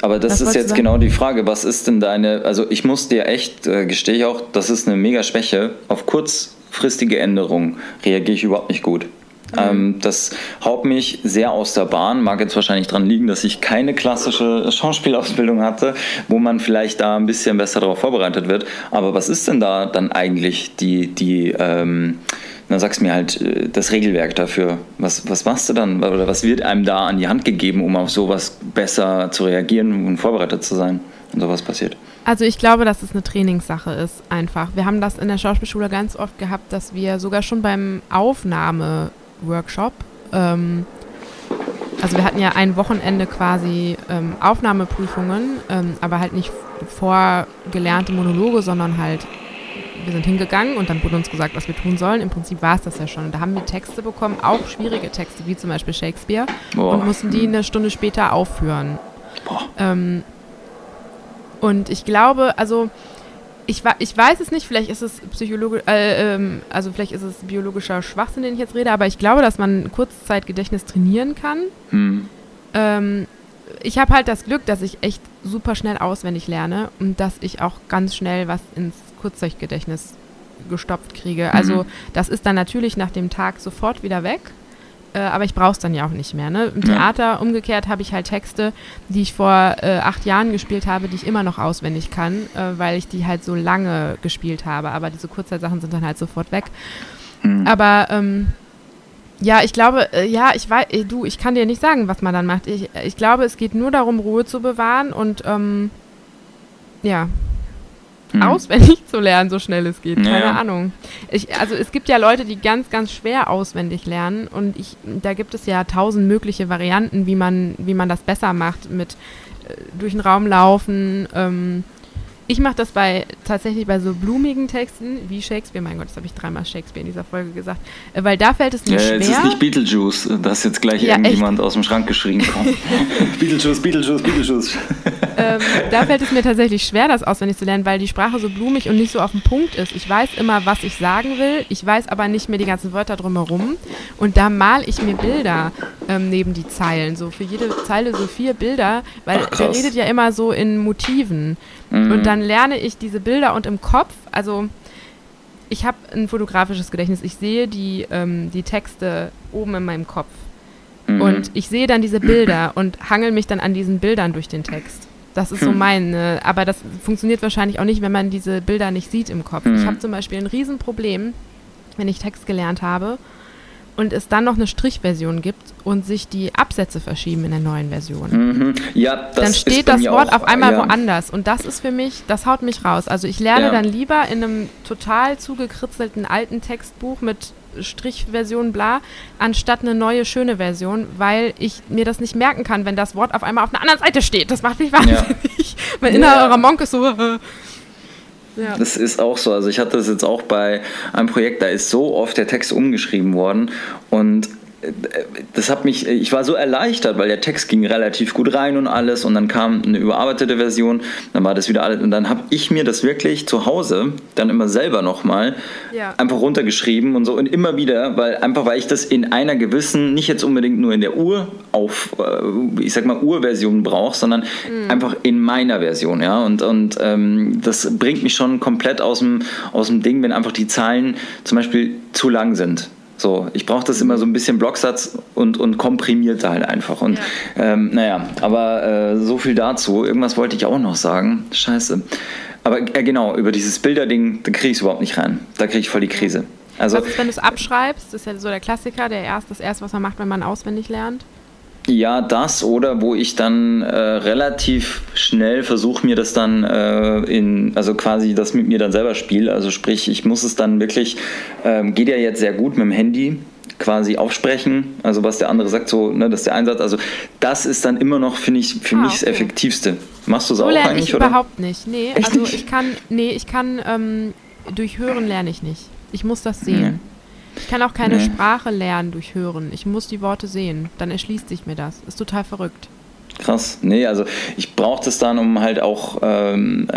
Aber das was ist jetzt genau die Frage, was ist denn deine, also ich muss dir echt, äh, gestehe ich auch, das ist eine mega Schwäche, auf kurz kurzfristige Änderungen reagiere ich überhaupt nicht gut. Mhm. Ähm, das haut mich sehr aus der Bahn. Mag jetzt wahrscheinlich daran liegen, dass ich keine klassische Schauspielausbildung hatte, wo man vielleicht da ein bisschen besser darauf vorbereitet wird. Aber was ist denn da dann eigentlich die, die ähm, dann sagst du mir halt äh, das Regelwerk dafür. Was, was machst du dann? Oder was wird einem da an die Hand gegeben, um auf sowas besser zu reagieren und vorbereitet zu sein, wenn sowas passiert? Also ich glaube, dass es eine Trainingssache ist, einfach. Wir haben das in der Schauspielschule ganz oft gehabt, dass wir sogar schon beim Aufnahmeworkshop, ähm, also wir hatten ja ein Wochenende quasi ähm, Aufnahmeprüfungen, ähm, aber halt nicht vorgelernte Monologe, sondern halt wir sind hingegangen und dann wurde uns gesagt, was wir tun sollen. Im Prinzip war es das ja schon. Und da haben wir Texte bekommen, auch schwierige Texte, wie zum Beispiel Shakespeare, Boah. und mussten die eine Stunde später aufführen. Ähm, und ich glaube, also ich, ich weiß es nicht, vielleicht ist es psychologisch, äh, ähm, also vielleicht ist es biologischer Schwachsinn, den ich jetzt rede, aber ich glaube, dass man Kurzzeitgedächtnis trainieren kann. Hm. Ähm, ich habe halt das Glück, dass ich echt super schnell auswendig lerne und dass ich auch ganz schnell was ins Kurzzeitgedächtnis gestopft kriege. Also mhm. das ist dann natürlich nach dem Tag sofort wieder weg. Äh, aber ich brauche es dann ja auch nicht mehr. Ne? Im Theater umgekehrt habe ich halt Texte, die ich vor äh, acht Jahren gespielt habe, die ich immer noch auswendig kann, äh, weil ich die halt so lange gespielt habe. Aber diese Kurzzeitsachen sind dann halt sofort weg. Mhm. Aber ähm, ja, ich glaube, äh, ja, ich weiß, äh, du, ich kann dir nicht sagen, was man dann macht. Ich, ich glaube, es geht nur darum, Ruhe zu bewahren und ähm, ja, hm. auswendig zu lernen, so schnell es geht. Keine ja. Ahnung. Ich, also es gibt ja Leute, die ganz, ganz schwer auswendig lernen und ich, da gibt es ja tausend mögliche Varianten, wie man, wie man das besser macht mit äh, durch den Raum laufen, ähm, ich mache das bei tatsächlich bei so blumigen Texten wie Shakespeare. Mein Gott, das habe ich dreimal Shakespeare in dieser Folge gesagt. Äh, weil da fällt es mir äh, schwer. Es ist nicht Beetlejuice, dass jetzt gleich ja, irgendjemand echt? aus dem Schrank geschrien kommt. Beetlejuice, Beetlejuice, Beetlejuice. ähm, da fällt es mir tatsächlich schwer, das auswendig zu lernen, weil die Sprache so blumig und nicht so auf dem Punkt ist. Ich weiß immer, was ich sagen will. Ich weiß aber nicht mehr die ganzen Wörter drumherum. Und da mal ich mir Bilder ähm, neben die Zeilen. So für jede Zeile so vier Bilder, weil Ach, der redet ja immer so in Motiven. Mhm. Und dann lerne ich diese Bilder und im Kopf, also ich habe ein fotografisches Gedächtnis, ich sehe die, ähm, die Texte oben in meinem Kopf. Mhm. Und ich sehe dann diese Bilder und hangel mich dann an diesen Bildern durch den Text. Das ist so hm. mein, äh, aber das funktioniert wahrscheinlich auch nicht, wenn man diese Bilder nicht sieht im Kopf. Mhm. Ich habe zum Beispiel ein Riesenproblem, wenn ich Text gelernt habe und es dann noch eine Strichversion gibt und sich die Absätze verschieben in der neuen Version. Mhm. Ja, das dann steht das Wort auch, auf einmal ja. woanders und das ist für mich, das haut mich raus. Also ich lerne ja. dann lieber in einem total zugekritzelten alten Textbuch mit Strichversion bla, anstatt eine neue schöne Version, weil ich mir das nicht merken kann, wenn das Wort auf einmal auf einer anderen Seite steht. Das macht mich wahnsinnig. Ja. mein innerer Monk ist so, ja. Das ist auch so. Also ich hatte das jetzt auch bei einem Projekt, da ist so oft der Text umgeschrieben worden und das hat mich, ich war so erleichtert, weil der Text ging relativ gut rein und alles und dann kam eine überarbeitete Version, dann war das wieder alles und dann habe ich mir das wirklich zu Hause dann immer selber nochmal ja. einfach runtergeschrieben und so und immer wieder, weil einfach weil ich das in einer gewissen, nicht jetzt unbedingt nur in der Ur auf, äh, ich sag mal Urversion brauche, sondern mhm. einfach in meiner Version, ja und, und ähm, das bringt mich schon komplett aus dem, aus dem Ding, wenn einfach die Zahlen zum Beispiel zu lang sind. So, ich brauche das immer so ein bisschen Blocksatz und, und komprimiert halt einfach. Und ja. ähm, naja, aber äh, so viel dazu. Irgendwas wollte ich auch noch sagen. Scheiße. Aber äh, genau, über dieses Bilderding, da kriege ich es überhaupt nicht rein. Da kriege ich voll die Krise. Also, Was ist, wenn du es abschreibst? Das ist ja so der Klassiker, der erst, das erste, was man macht, wenn man auswendig lernt. Ja, das oder wo ich dann äh, relativ schnell versuche, mir das dann äh, in, also quasi das mit mir dann selber spiele. Also sprich, ich muss es dann wirklich, ähm, geht ja jetzt sehr gut mit dem Handy, quasi aufsprechen, also was der andere sagt, so, ne, das ist der Einsatz. Also das ist dann immer noch, finde ich, für ah, mich okay. das Effektivste. Machst du es so auch eigentlich, ich oder? überhaupt nicht. Nee, Echt also nicht? ich kann, nee, ich kann, ähm, durch Hören lerne ich nicht. Ich muss das sehen. Nee. Ich kann auch keine nee. Sprache lernen durch Hören. Ich muss die Worte sehen. Dann erschließt sich mir das. Ist total verrückt. Krass. Nee, also ich brauche das dann, um halt auch. Ähm,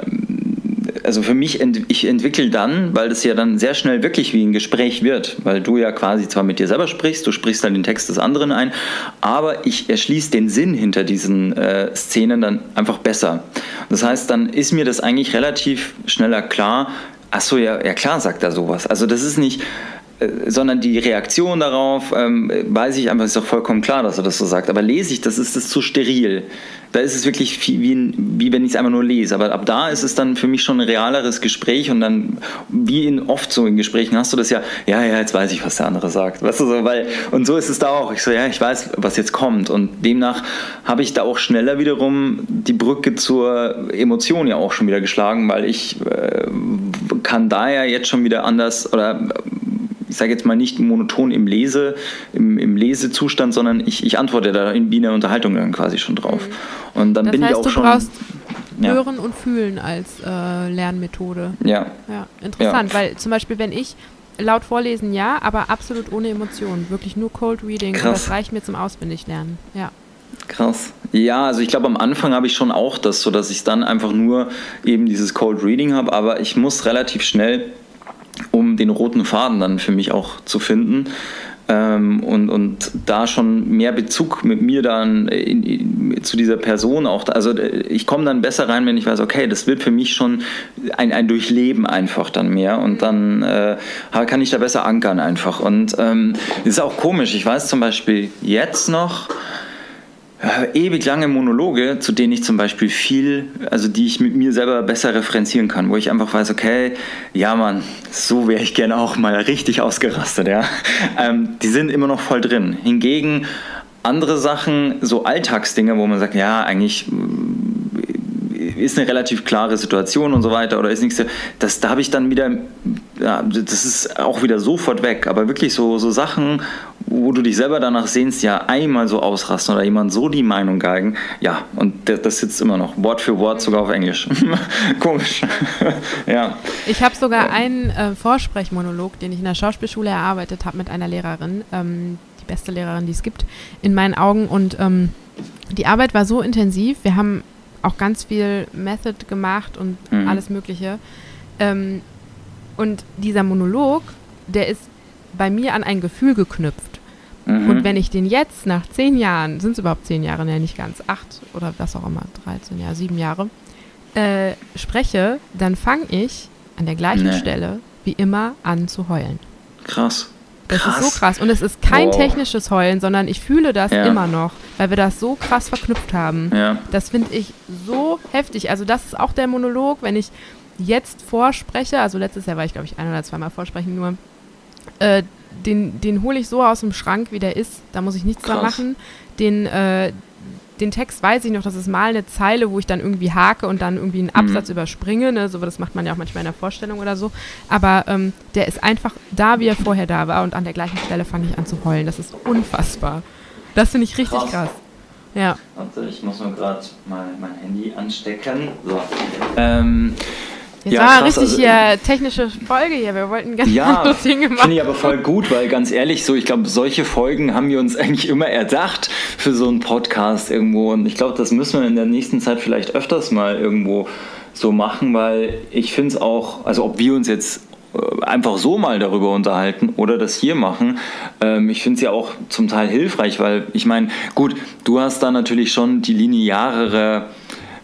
also für mich, ent ich entwickle dann, weil das ja dann sehr schnell wirklich wie ein Gespräch wird, weil du ja quasi zwar mit dir selber sprichst, du sprichst dann den Text des anderen ein, aber ich erschließe den Sinn hinter diesen äh, Szenen dann einfach besser. Das heißt, dann ist mir das eigentlich relativ schneller klar, ach so, ja, ja klar sagt er sowas. Also das ist nicht, sondern die Reaktion darauf, ähm, weiß ich einfach, ist doch vollkommen klar, dass er das so sagt. Aber lese ich, das ist das zu steril. Da ist es wirklich wie, wie, wie wenn ich es einfach nur lese. Aber ab da ist es dann für mich schon ein realeres Gespräch und dann, wie in oft so in Gesprächen, hast du das ja, ja, ja, jetzt weiß ich, was der andere sagt. Weißt du so, weil, und so ist es da auch. Ich so, ja, ich weiß, was jetzt kommt. Und demnach habe ich da auch schneller wiederum die Brücke zur Emotion ja auch schon wieder geschlagen, weil ich äh, kann da ja jetzt schon wieder anders oder ich sage jetzt mal nicht monoton im Lese, im, im Lesezustand, sondern ich, ich antworte da in, der Unterhaltung dann quasi schon drauf. Mhm. Und dann das bin heißt, ich auch schon. Brauchst, ja. Hören und Fühlen als äh, Lernmethode. Ja. Ja, interessant, ja. weil zum Beispiel, wenn ich laut vorlesen, ja, aber absolut ohne Emotionen. Wirklich nur Cold Reading. Das reicht mir zum Auswendiglernen. Ja. Krass. Ja, also ich glaube, am Anfang habe ich schon auch das, so dass ich dann einfach nur eben dieses Cold Reading habe, aber ich muss relativ schnell, um den roten Faden dann für mich auch zu finden, ähm, und, und da schon mehr Bezug mit mir dann in, in, zu dieser Person auch. Also ich komme dann besser rein, wenn ich weiß, okay, das wird für mich schon ein, ein Durchleben einfach dann mehr und dann äh, kann ich da besser ankern einfach. Und ähm, ist auch komisch. Ich weiß zum Beispiel jetzt noch, ewig lange Monologe, zu denen ich zum Beispiel viel, also die ich mit mir selber besser referenzieren kann, wo ich einfach weiß, okay, ja Mann, so wäre ich gerne auch mal richtig ausgerastet, ja. Ähm, die sind immer noch voll drin. Hingegen andere Sachen, so Alltagsdinge, wo man sagt, ja, eigentlich ist eine relativ klare Situation und so weiter oder ist nichts, das, da habe ich dann wieder, ja, das ist auch wieder sofort weg, aber wirklich so, so Sachen, wo du dich selber danach sehnst, ja, einmal so ausrasten oder jemand so die Meinung geigen, ja, und das sitzt immer noch, Wort für Wort, sogar auf Englisch. Komisch. ja. Ich habe sogar einen äh, Vorsprechmonolog, den ich in der Schauspielschule erarbeitet habe mit einer Lehrerin, ähm, die beste Lehrerin, die es gibt, in meinen Augen und ähm, die Arbeit war so intensiv, wir haben auch ganz viel Method gemacht und mhm. alles Mögliche. Ähm, und dieser Monolog, der ist bei mir an ein Gefühl geknüpft. Mhm. Und wenn ich den jetzt nach zehn Jahren, sind es überhaupt zehn Jahre, ne, nicht ganz, acht oder was auch immer, 13 Jahre, sieben Jahre, äh, spreche, dann fange ich an der gleichen nee. Stelle wie immer an zu heulen. Krass. Das krass. ist so krass. Und es ist kein wow. technisches Heulen, sondern ich fühle das ja. immer noch, weil wir das so krass verknüpft haben. Ja. Das finde ich so heftig. Also das ist auch der Monolog, wenn ich jetzt vorspreche, also letztes Jahr war ich, glaube ich, ein oder zweimal vorsprechen nur, äh, den, den hole ich so aus dem Schrank, wie der ist. Da muss ich nichts dran machen. Den, äh, den Text weiß ich noch, das ist mal eine Zeile, wo ich dann irgendwie hake und dann irgendwie einen mhm. Absatz mhm. überspringe. Ne? So, das macht man ja auch manchmal in der Vorstellung oder so. Aber ähm, der ist einfach da, wie er vorher da war. Und an der gleichen Stelle fange ich an zu heulen. Das ist unfassbar. Das finde ich richtig krass. krass. Ja. Warte, ich muss nur gerade mal mein Handy anstecken. So. Ähm, Jetzt ja, war krass, richtig also, hier technische Folge hier. Wir wollten ganz ja, anderes Ding machen. Finde ich aber voll gut, weil ganz ehrlich, so ich glaube, solche Folgen haben wir uns eigentlich immer erdacht für so einen Podcast irgendwo. Und ich glaube, das müssen wir in der nächsten Zeit vielleicht öfters mal irgendwo so machen, weil ich finde es auch, also ob wir uns jetzt äh, einfach so mal darüber unterhalten oder das hier machen. Ähm, ich finde es ja auch zum Teil hilfreich, weil ich meine, gut, du hast da natürlich schon die linearere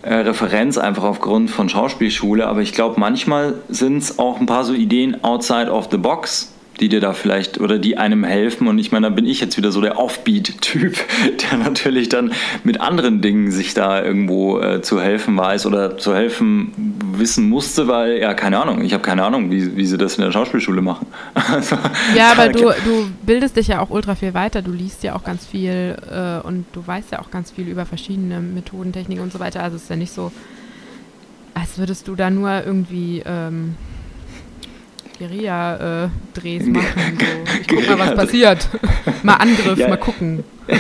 äh, Referenz einfach aufgrund von Schauspielschule, aber ich glaube, manchmal sind es auch ein paar so Ideen outside of the box, die dir da vielleicht oder die einem helfen. Und ich meine, da bin ich jetzt wieder so der Offbeat-Typ, der natürlich dann mit anderen Dingen sich da irgendwo äh, zu helfen weiß oder zu helfen wissen musste, weil, ja, keine Ahnung, ich habe keine Ahnung, wie, wie sie das in der Schauspielschule machen. also, ja, aber du, du bildest dich ja auch ultra viel weiter, du liest ja auch ganz viel äh, und du weißt ja auch ganz viel über verschiedene Methoden, Techniken und so weiter. Also es ist ja nicht so, als würdest du da nur irgendwie. Ähm, Guerilla-Drehs machen. So. Ich guck mal, was passiert. mal Angriff, ja. mal gucken.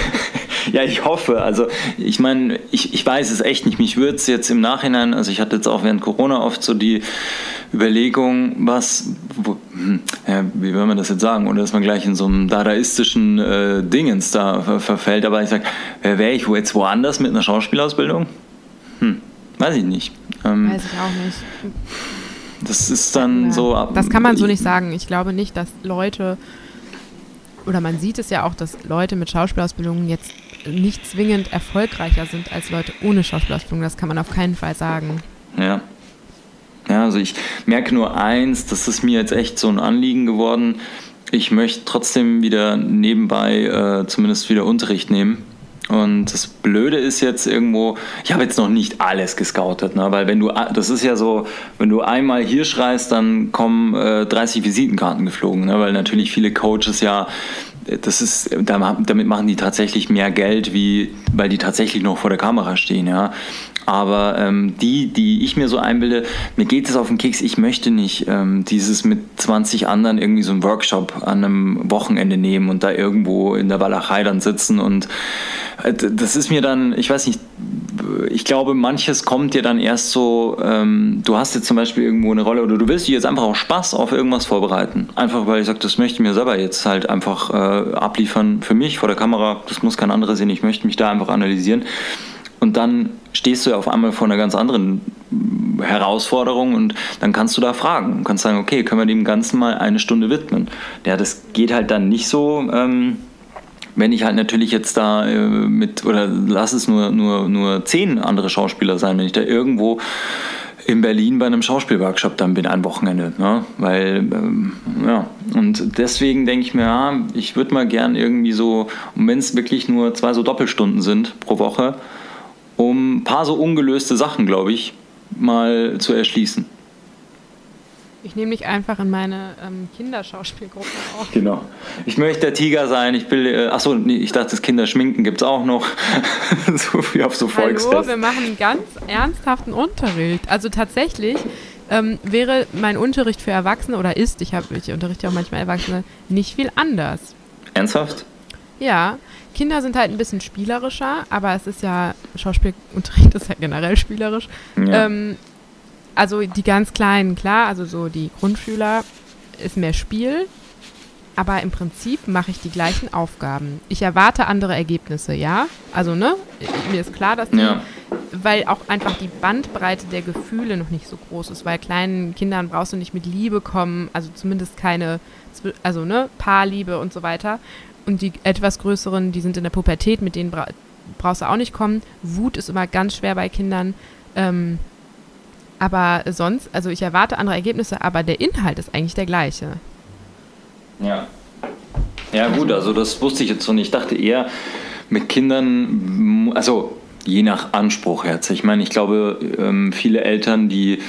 Ja, ich hoffe. Also ich meine, ich, ich weiß es echt nicht. Mich würde es jetzt im Nachhinein, also ich hatte jetzt auch während Corona oft so die Überlegung, was, wo, hm, ja, wie will man das jetzt sagen, ohne dass man gleich in so einem dadaistischen äh, Dingens da ver verfällt. Aber ich sage, äh, wäre ich jetzt woanders mit einer Schauspielausbildung? Hm, weiß ich nicht. Ähm, weiß ich auch nicht. Das ist dann ja, so. Das kann man so nicht sagen. Ich glaube nicht, dass Leute, oder man sieht es ja auch, dass Leute mit Schauspielausbildungen jetzt nicht zwingend erfolgreicher sind als Leute ohne Schauspielausbildung. Das kann man auf keinen Fall sagen. Ja. Ja, also ich merke nur eins, das ist mir jetzt echt so ein Anliegen geworden. Ich möchte trotzdem wieder nebenbei äh, zumindest wieder Unterricht nehmen und das Blöde ist jetzt irgendwo, ich habe jetzt noch nicht alles gescoutet, ne? weil wenn du, das ist ja so, wenn du einmal hier schreist, dann kommen äh, 30 Visitenkarten geflogen, ne? weil natürlich viele Coaches ja, das ist, damit machen die tatsächlich mehr Geld, wie, weil die tatsächlich noch vor der Kamera stehen, ja. Aber ähm, die, die ich mir so einbilde, mir geht es auf den Keks, ich möchte nicht ähm, dieses mit 20 anderen irgendwie so einen Workshop an einem Wochenende nehmen und da irgendwo in der Walachei dann sitzen. Und äh, das ist mir dann, ich weiß nicht, ich glaube, manches kommt dir dann erst so, ähm, du hast jetzt zum Beispiel irgendwo eine Rolle oder du willst dir jetzt einfach auch Spaß auf irgendwas vorbereiten. Einfach weil ich sage, das möchte ich mir selber jetzt halt einfach äh, abliefern für mich vor der Kamera. Das muss kein anderer sehen, ich möchte mich da einfach analysieren. Und dann stehst du ja auf einmal vor einer ganz anderen Herausforderung und dann kannst du da fragen. Du kannst sagen, okay, können wir dem Ganzen mal eine Stunde widmen. Ja, das geht halt dann nicht so. Ähm, wenn ich halt natürlich jetzt da äh, mit, oder lass es nur, nur, nur zehn andere Schauspieler sein, wenn ich da irgendwo in Berlin bei einem Schauspielworkshop dann bin, ein Wochenende. Ne? Weil, ähm, ja, und deswegen denke ich mir, ja, ich würde mal gern irgendwie so, wenn es wirklich nur zwei so Doppelstunden sind pro Woche, um ein paar so ungelöste Sachen, glaube ich, mal zu erschließen. Ich nehme dich einfach in meine ähm, Kinderschauspielgruppe auf. Genau. Ich möchte der Tiger sein. Ich will, äh, achso, nee, ich dachte, das Kinderschminken gibt es auch noch. so wie auf so Volksfest. Hallo, wir machen einen ganz ernsthaften Unterricht. Also tatsächlich ähm, wäre mein Unterricht für Erwachsene oder ist, ich, hab, ich unterrichte auch manchmal Erwachsene, nicht viel anders. Ernsthaft? Ja, Kinder sind halt ein bisschen spielerischer, aber es ist ja, Schauspielunterricht ist ja generell spielerisch. Ja. Ähm, also die ganz Kleinen, klar, also so die Grundschüler ist mehr Spiel, aber im Prinzip mache ich die gleichen Aufgaben. Ich erwarte andere Ergebnisse, ja. Also, ne, mir ist klar, dass die, ja. weil auch einfach die Bandbreite der Gefühle noch nicht so groß ist, weil kleinen Kindern brauchst du nicht mit Liebe kommen, also zumindest keine, also, ne, Paarliebe und so weiter. Und die etwas größeren, die sind in der Pubertät, mit denen bra brauchst du auch nicht kommen. Wut ist immer ganz schwer bei Kindern. Ähm, aber sonst, also ich erwarte andere Ergebnisse, aber der Inhalt ist eigentlich der gleiche. Ja. Ja, gut, also das wusste ich jetzt so nicht. Ich dachte eher mit Kindern, also je nach Anspruch jetzt. Ich meine, ich glaube, ähm, viele Eltern, die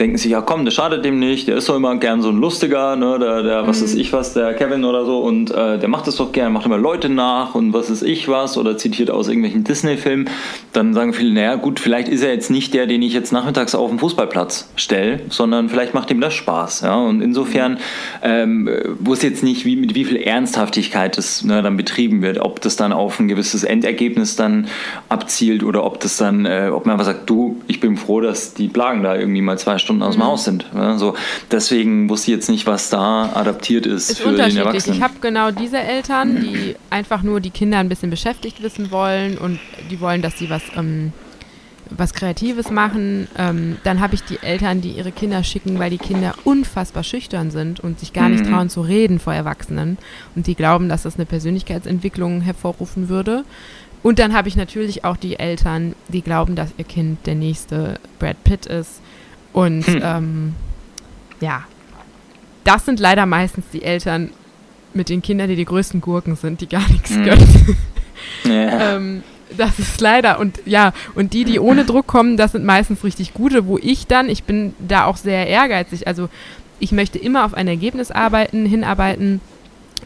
denken sich, ja komm, das schadet dem nicht, der ist doch immer gern so ein lustiger, ne, der, der was mhm. ist ich was, der Kevin oder so und äh, der macht das doch gern, macht immer Leute nach und was ist ich was oder zitiert aus irgendwelchen Disney-Filmen, dann sagen viele, naja gut, vielleicht ist er jetzt nicht der, den ich jetzt nachmittags auf den Fußballplatz stelle, sondern vielleicht macht ihm das Spaß, ja, und insofern ähm, wusste jetzt nicht, wie, mit wie viel Ernsthaftigkeit das ne, dann betrieben wird, ob das dann auf ein gewisses Endergebnis dann abzielt oder ob das dann, äh, ob man einfach sagt, du, ich bin froh, dass die Plagen da irgendwie mal zwei Stunden Stunden aus dem mhm. Haus sind. So. Deswegen wusste ich jetzt nicht, was da adaptiert ist, ist für den Erwachsenen. Ich habe genau diese Eltern, die einfach nur die Kinder ein bisschen beschäftigt wissen wollen und die wollen, dass sie was, ähm, was Kreatives machen. Ähm, dann habe ich die Eltern, die ihre Kinder schicken, weil die Kinder unfassbar schüchtern sind und sich gar nicht mhm. trauen zu reden vor Erwachsenen und die glauben, dass das eine Persönlichkeitsentwicklung hervorrufen würde. Und dann habe ich natürlich auch die Eltern, die glauben, dass ihr Kind der nächste Brad Pitt ist und hm. ähm, ja, das sind leider meistens die Eltern mit den Kindern, die die größten Gurken sind, die gar nichts hm. können. Ja. ähm, das ist leider und ja, und die, die ohne Druck kommen, das sind meistens richtig gute, wo ich dann, ich bin da auch sehr ehrgeizig, also ich möchte immer auf ein Ergebnis arbeiten, hinarbeiten.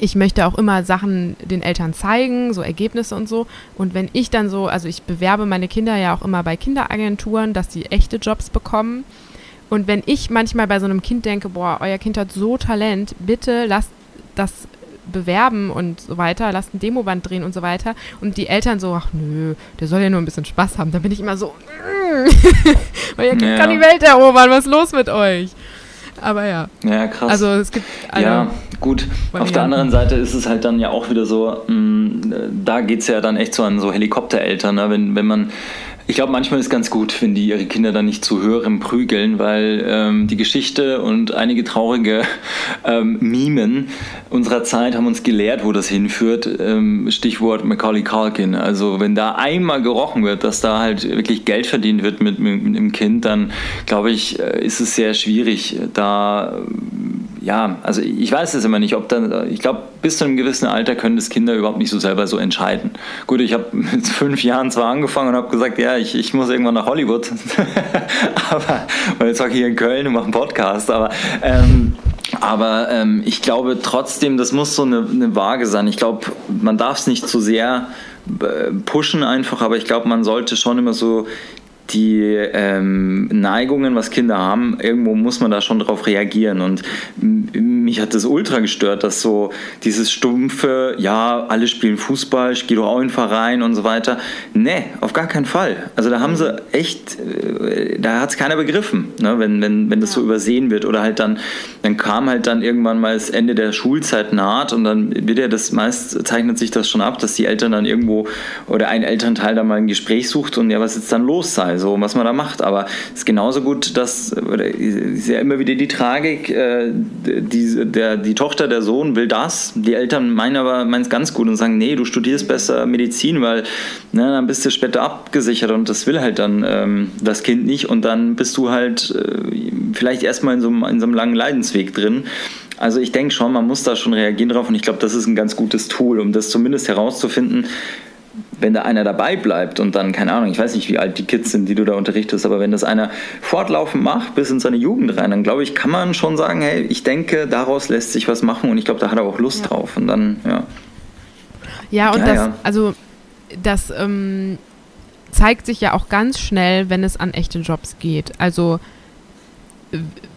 Ich möchte auch immer Sachen den Eltern zeigen, so Ergebnisse und so. Und wenn ich dann so, also ich bewerbe meine Kinder ja auch immer bei Kinderagenturen, dass sie echte Jobs bekommen. Und wenn ich manchmal bei so einem Kind denke, boah, euer Kind hat so Talent, bitte lasst das bewerben und so weiter, lasst ein Demoband drehen und so weiter. Und die Eltern so, ach nö, der soll ja nur ein bisschen Spaß haben. Da bin ich immer so, euer Kind ja. kann die Welt erobern, was ist los mit euch? Aber ja. Ja, krass. Also es gibt Ja, gut. Auf der anderen Seite ist es halt dann ja auch wieder so, mh, mm, da geht es ja dann echt so an so Helikoptereltern, ne? wenn, wenn man ich glaube, manchmal ist ganz gut, wenn die ihre Kinder dann nicht zu höherem prügeln, weil ähm, die Geschichte und einige traurige ähm, Mimen unserer Zeit haben uns gelehrt, wo das hinführt. Ähm, Stichwort Macaulay Culkin. Also wenn da einmal gerochen wird, dass da halt wirklich Geld verdient wird mit, mit, mit dem Kind, dann glaube ich, äh, ist es sehr schwierig, da ja, also ich weiß es immer nicht, ob dann, ich glaube, bis zu einem gewissen Alter können das Kinder überhaupt nicht so selber so entscheiden. Gut, ich habe mit fünf Jahren zwar angefangen und habe gesagt, ja, ich, ich muss irgendwann nach Hollywood, aber, weil jetzt war ich hier in Köln und mache einen Podcast, aber ähm, aber ähm, ich glaube trotzdem, das muss so eine, eine Waage sein. Ich glaube, man darf es nicht zu sehr äh, pushen einfach, aber ich glaube, man sollte schon immer so die ähm, Neigungen, was Kinder haben, irgendwo muss man da schon drauf reagieren. Und mich hat das ultra gestört, dass so dieses stumpfe, ja, alle spielen Fußball, ich gehe doch auch in den Verein und so weiter. Nee, auf gar keinen Fall. Also da haben sie echt, äh, da hat es keiner begriffen, ne? wenn, wenn, wenn das ja. so übersehen wird. Oder halt dann, dann kam halt dann irgendwann mal das Ende der Schulzeit naht und dann wird ja das meist, zeichnet sich das schon ab, dass die Eltern dann irgendwo oder ein Elternteil da mal ein Gespräch sucht und ja, was jetzt dann los sei, so was man da macht. Aber es ist genauso gut, dass, ist ja immer wieder die Tragik, äh, die, der, die Tochter, der Sohn will das, die Eltern meinen aber meinen es ganz gut und sagen, nee, du studierst besser Medizin, weil ne, dann bist du später abgesichert und das will halt dann ähm, das Kind nicht und dann bist du halt äh, vielleicht erstmal in so, in so einem langen Leidensweg drin. Also ich denke schon, man muss da schon reagieren drauf und ich glaube, das ist ein ganz gutes Tool, um das zumindest herauszufinden, wenn da einer dabei bleibt und dann, keine Ahnung, ich weiß nicht, wie alt die Kids sind, die du da unterrichtest, aber wenn das einer fortlaufend macht bis in seine Jugend rein, dann glaube ich, kann man schon sagen, hey, ich denke, daraus lässt sich was machen und ich glaube, da hat er auch Lust ja. drauf und dann, ja. Ja, und ja, das, ja. also, das ähm, zeigt sich ja auch ganz schnell, wenn es an echte Jobs geht. Also,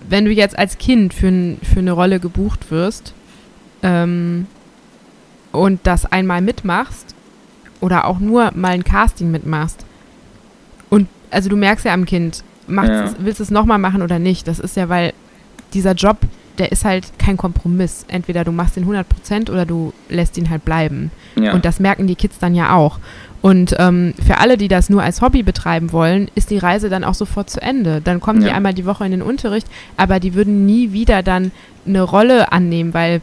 wenn du jetzt als Kind für, für eine Rolle gebucht wirst ähm, und das einmal mitmachst, oder auch nur mal ein Casting mitmachst und also du merkst ja am Kind, ja. willst du es nochmal machen oder nicht? Das ist ja, weil dieser Job, der ist halt kein Kompromiss. Entweder du machst ihn 100% oder du lässt ihn halt bleiben. Ja. Und das merken die Kids dann ja auch. Und ähm, für alle, die das nur als Hobby betreiben wollen, ist die Reise dann auch sofort zu Ende. Dann kommen ja. die einmal die Woche in den Unterricht, aber die würden nie wieder dann eine Rolle annehmen, weil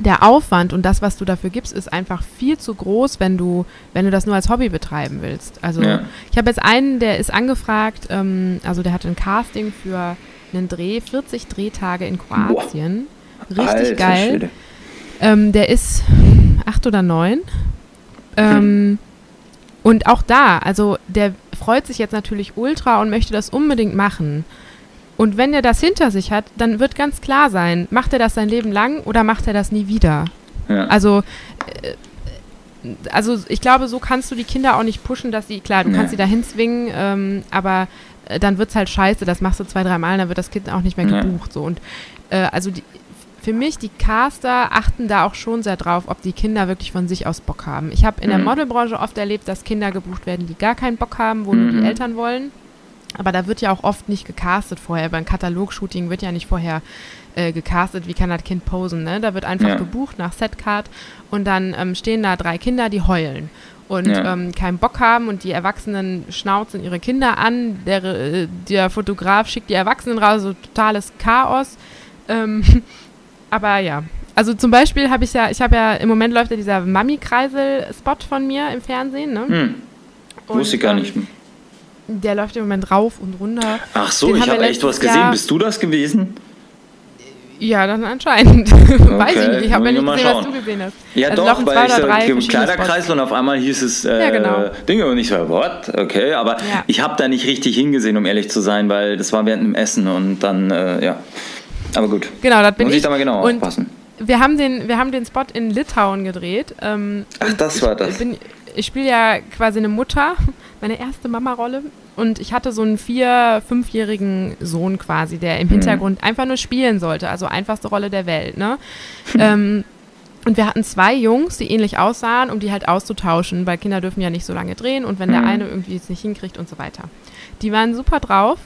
der Aufwand und das, was du dafür gibst, ist einfach viel zu groß, wenn du, wenn du das nur als Hobby betreiben willst. Also ja. ich habe jetzt einen, der ist angefragt, ähm, also der hat ein Casting für einen Dreh, 40 Drehtage in Kroatien. Boah. Richtig Alter, geil. Ähm, der ist acht oder neun. Ähm, hm. Und auch da, also der freut sich jetzt natürlich ultra und möchte das unbedingt machen. Und wenn er das hinter sich hat, dann wird ganz klar sein, macht er das sein Leben lang oder macht er das nie wieder? Ja. Also, äh, also ich glaube, so kannst du die Kinder auch nicht pushen, dass sie, klar, du nee. kannst sie dahin zwingen, ähm, aber äh, dann wird es halt scheiße, das machst du zwei, drei Mal, dann wird das Kind auch nicht mehr gebucht. So. Und äh, also die, für mich, die Caster achten da auch schon sehr drauf, ob die Kinder wirklich von sich aus Bock haben. Ich habe in mhm. der Modelbranche oft erlebt, dass Kinder gebucht werden, die gar keinen Bock haben, wo mhm. nur die mhm. Eltern wollen. Aber da wird ja auch oft nicht gecastet vorher. Beim Katalogshooting wird ja nicht vorher äh, gecastet, wie kann das Kind posen. Ne? Da wird einfach ja. gebucht nach Setcard und dann ähm, stehen da drei Kinder, die heulen und ja. ähm, keinen Bock haben und die Erwachsenen schnauzen ihre Kinder an. Der, äh, der Fotograf schickt die Erwachsenen raus, so totales Chaos. Ähm, aber ja, also zum Beispiel habe ich ja, ich habe ja, im Moment läuft ja dieser Mami-Kreisel-Spot von mir im Fernsehen. Ne? Hm. Wusste ich gar nicht. Der läuft im Moment rauf und runter. Ach so, Den ich habe echt was gesehen. Jahr Bist du das gewesen? Ja, dann anscheinend. Okay. Weiß ich nicht. Ich habe ja nicht gesehen, was du gesehen hast. Ja, also doch, weil ich drei Kleiderkreis und auf einmal hieß es äh, ja, genau. Dinge und ich so, what? Okay, aber ja. ich habe da nicht richtig hingesehen, um ehrlich zu sein, weil das war während dem Essen und dann, äh, ja. Aber gut. Genau, das bin Muss ich. Muss ich da mal genau und aufpassen. Wir haben, den, wir haben den Spot in Litauen gedreht. Ähm, Ach, das war das. Bin, ich spiele ja quasi eine Mutter, meine erste Mama-Rolle. Und ich hatte so einen vier-, fünfjährigen Sohn quasi, der im mhm. Hintergrund einfach nur spielen sollte. Also einfachste Rolle der Welt, ne? ähm, und wir hatten zwei Jungs, die ähnlich aussahen, um die halt auszutauschen, weil Kinder dürfen ja nicht so lange drehen und wenn mhm. der eine irgendwie es nicht hinkriegt und so weiter. Die waren super drauf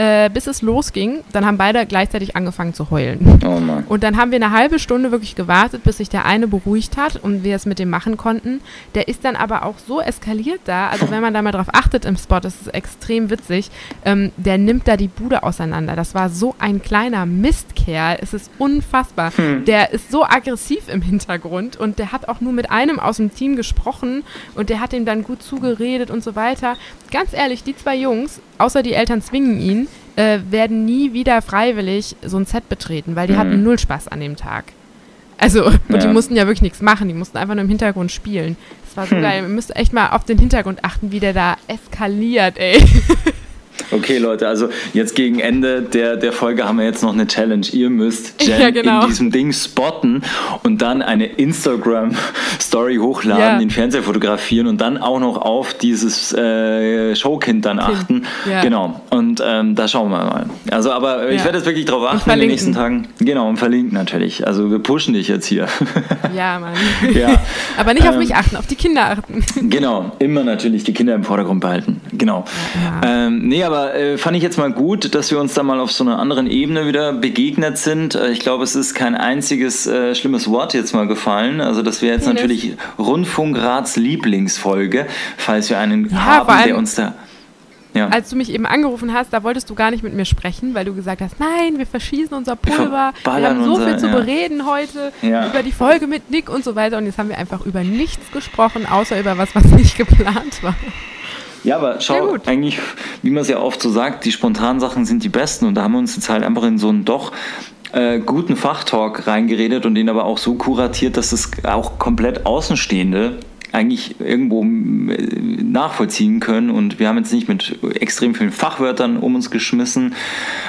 äh, bis es losging. Dann haben beide gleichzeitig angefangen zu heulen. Oh Mann. Und dann haben wir eine halbe Stunde wirklich gewartet, bis sich der eine beruhigt hat und wir es mit dem machen konnten. Der ist dann aber auch so eskaliert da, also wenn man da mal drauf achtet im Spot, das ist extrem witzig, ähm, der nimmt da die Bude auseinander. Das war so ein kleiner Mistkerl, es ist unfassbar. Hm. Der ist so aggressiv im Hintergrund und der hat auch nur mit einem aus dem Team gesprochen und der hat ihm dann gut zugeredet und so weiter. Ganz ehrlich, die zwei Jungs, außer die Eltern zwingen ihn, äh, werden nie wieder freiwillig so ein Set betreten, weil die mhm. hatten null Spaß an dem Tag. Also, und ja. die mussten ja wirklich nichts machen, die mussten einfach nur im Hintergrund spielen. Das war so hm. geil. Ihr müsst echt mal auf den Hintergrund achten, wie der da eskaliert, ey. Okay, Leute, also jetzt gegen Ende der, der Folge haben wir jetzt noch eine Challenge. Ihr müsst Jen Ja, genau. in diesem Ding spotten und dann eine Instagram-Story hochladen, Ja. den Fernseher fotografieren und dann auch noch auf dieses äh, Showkind dann achten. ja. Genau. Und ähm, da schauen wir mal. Also, aber ich werde jetzt wirklich drauf achten in den nächsten Tagen. Genau, und verlinken natürlich. Also wir pushen dich jetzt hier. Ja, Mann. Ja. Aber nicht auf Ähm, mich achten, auf die Kinder achten. Genau, immer natürlich die Kinder im Vordergrund behalten. Genau. Ja. Ähm, nee, aber äh, fand ich jetzt mal gut, dass wir uns da mal auf so einer anderen Ebene wieder begegnet sind. Äh, ich glaube, es ist kein einziges äh, schlimmes Wort jetzt mal gefallen. Also das wäre jetzt Penis. natürlich Rundfunkrats Lieblingsfolge, falls wir einen Ja, haben, der uns da... Ja. Als du mich eben angerufen hast, da wolltest du gar nicht mit mir sprechen, weil du gesagt hast, nein, wir verschießen unser Pulver, wir verballern haben so unser- viel zu ja. bereden heute Ja. über die Folge mit Nick und so weiter und jetzt haben wir einfach über nichts gesprochen, außer über was, was nicht geplant war. Ja, aber schau, eigentlich, wie man es ja oft so sagt, die spontanen Sachen sind die besten und da haben wir uns jetzt halt einfach in so einen doch äh, guten Fachtalk reingeredet und den aber auch so kuratiert, dass es auch komplett Außenstehende eigentlich irgendwo äh, nachvollziehen können und wir haben jetzt nicht mit extrem vielen Fachwörtern um uns geschmissen.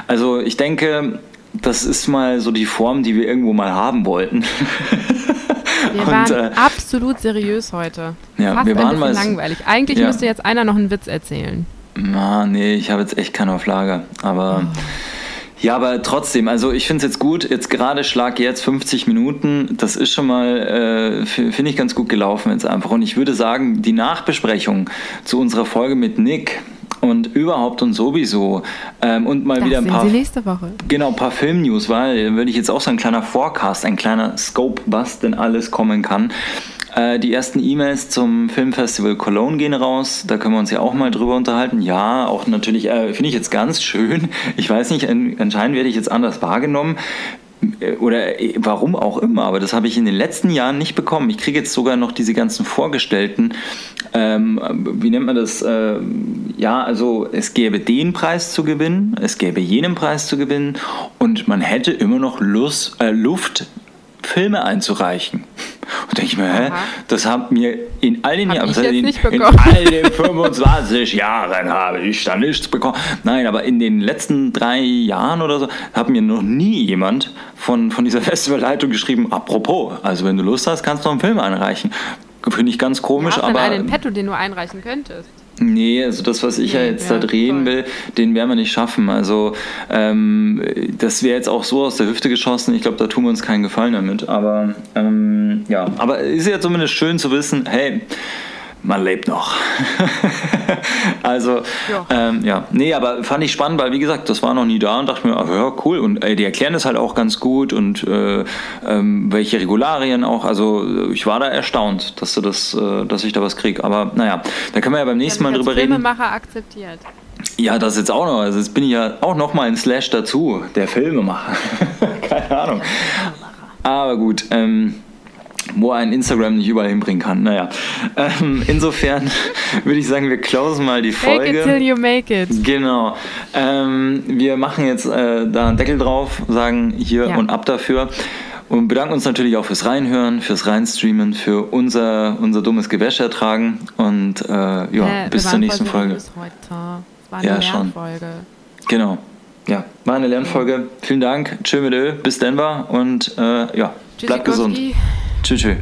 Also ich denke, das ist mal so die Form, die wir irgendwo mal haben wollten. Wir Und, waren äh, absolut seriös heute. Ja, Fast wir ein waren bisschen mal so- langweilig. Eigentlich Ja. müsste jetzt einer noch einen Witz erzählen. Na, nee, ich habe jetzt echt keinen auf Lager. Aber ja, aber trotzdem, also ich finde es jetzt gut. Jetzt gerade schlag jetzt 50 Minuten. Das ist schon mal, äh, finde ich, ganz gut gelaufen jetzt einfach. Und ich würde sagen, die Nachbesprechung zu unserer Folge mit Nick und überhaupt und sowieso ähm, und mal Das wieder ein paar Sie nächste Woche. Genau, ein paar Filmnews, weil würde ich jetzt auch so ein kleiner Forecast, ein kleiner Scope, was denn alles kommen kann. Äh, die ersten E-Mails zum Filmfestival Cologne gehen raus. Da können wir uns ja auch mal drüber unterhalten. Ja, auch natürlich, äh, finde ich jetzt ganz schön. Ich weiß nicht, an- anscheinend werde ich jetzt anders wahrgenommen. Äh, Oder äh, warum auch immer, aber das habe ich in den letzten Jahren nicht bekommen. Ich kriege jetzt sogar noch diese ganzen vorgestellten, ähm, wie nennt man das? Ähm, ja, also es gäbe den Preis zu gewinnen, es gäbe jenen Preis zu gewinnen und man hätte immer noch Lust, äh, Luft, Filme einzureichen. Und denke ich mir, hä, Aha. das haben mir in all den Hab Jahren, ich jetzt in, nicht in all den 25 Jahren habe ich da nichts bekommen. Nein, aber in den letzten drei Jahren oder so hat mir noch nie jemand von, von dieser Festivalleitung geschrieben, apropos, also wenn du Lust hast, kannst du noch einen Film einreichen. Finde ich ganz komisch, Hast du denn aber einen in petto, den du einreichen könntest? Nee, also das, was ich ja jetzt ja, da drehen voll. will, den werden wir nicht schaffen. Also ähm, das wäre jetzt auch so aus der Hüfte geschossen. Ich glaube, da tun wir uns keinen Gefallen damit. Aber ähm, ja, aber ist ja zumindest schön zu wissen, hey, man lebt noch. also, Ja. ähm, ja, nee, aber fand ich spannend, weil wie gesagt, das war noch nie da und dachte mir, ach ja, cool. Und ey, die erklären das halt auch ganz gut und äh, ähm, welche Regularien auch. Also ich war da erstaunt, dass du das, äh, dass ich da was krieg. Aber naja, da können wir ja beim nächsten Mal drüber reden. Filmemacher akzeptiert. Ja, das jetzt auch noch. Also jetzt bin ich ja auch noch mal ein Slash dazu, der Filmemacher. Keine Ahnung. Aber gut, ähm, wo ein Instagram nicht überall hinbringen kann. Naja, ähm, insofern würde ich sagen, wir closen mal die Fake it till Folge. you make it. Genau. Ähm, wir machen jetzt äh, da einen Deckel drauf, sagen hier Ja. und ab dafür. Und bedanken uns natürlich auch fürs Reinhören, fürs Reinstreamen, für unser, unser dummes Gewäsch ertragen. Und äh, ja, Äh, bis zur nächsten Folge. seriös Heute. Es war eine Ja, schon. Genau. Ja, war eine Lernfolge. Vielen Dank. Tschö mit Ö. Bis Denver und äh, ja, bleibt gesund. Tschüssikowski. 出去。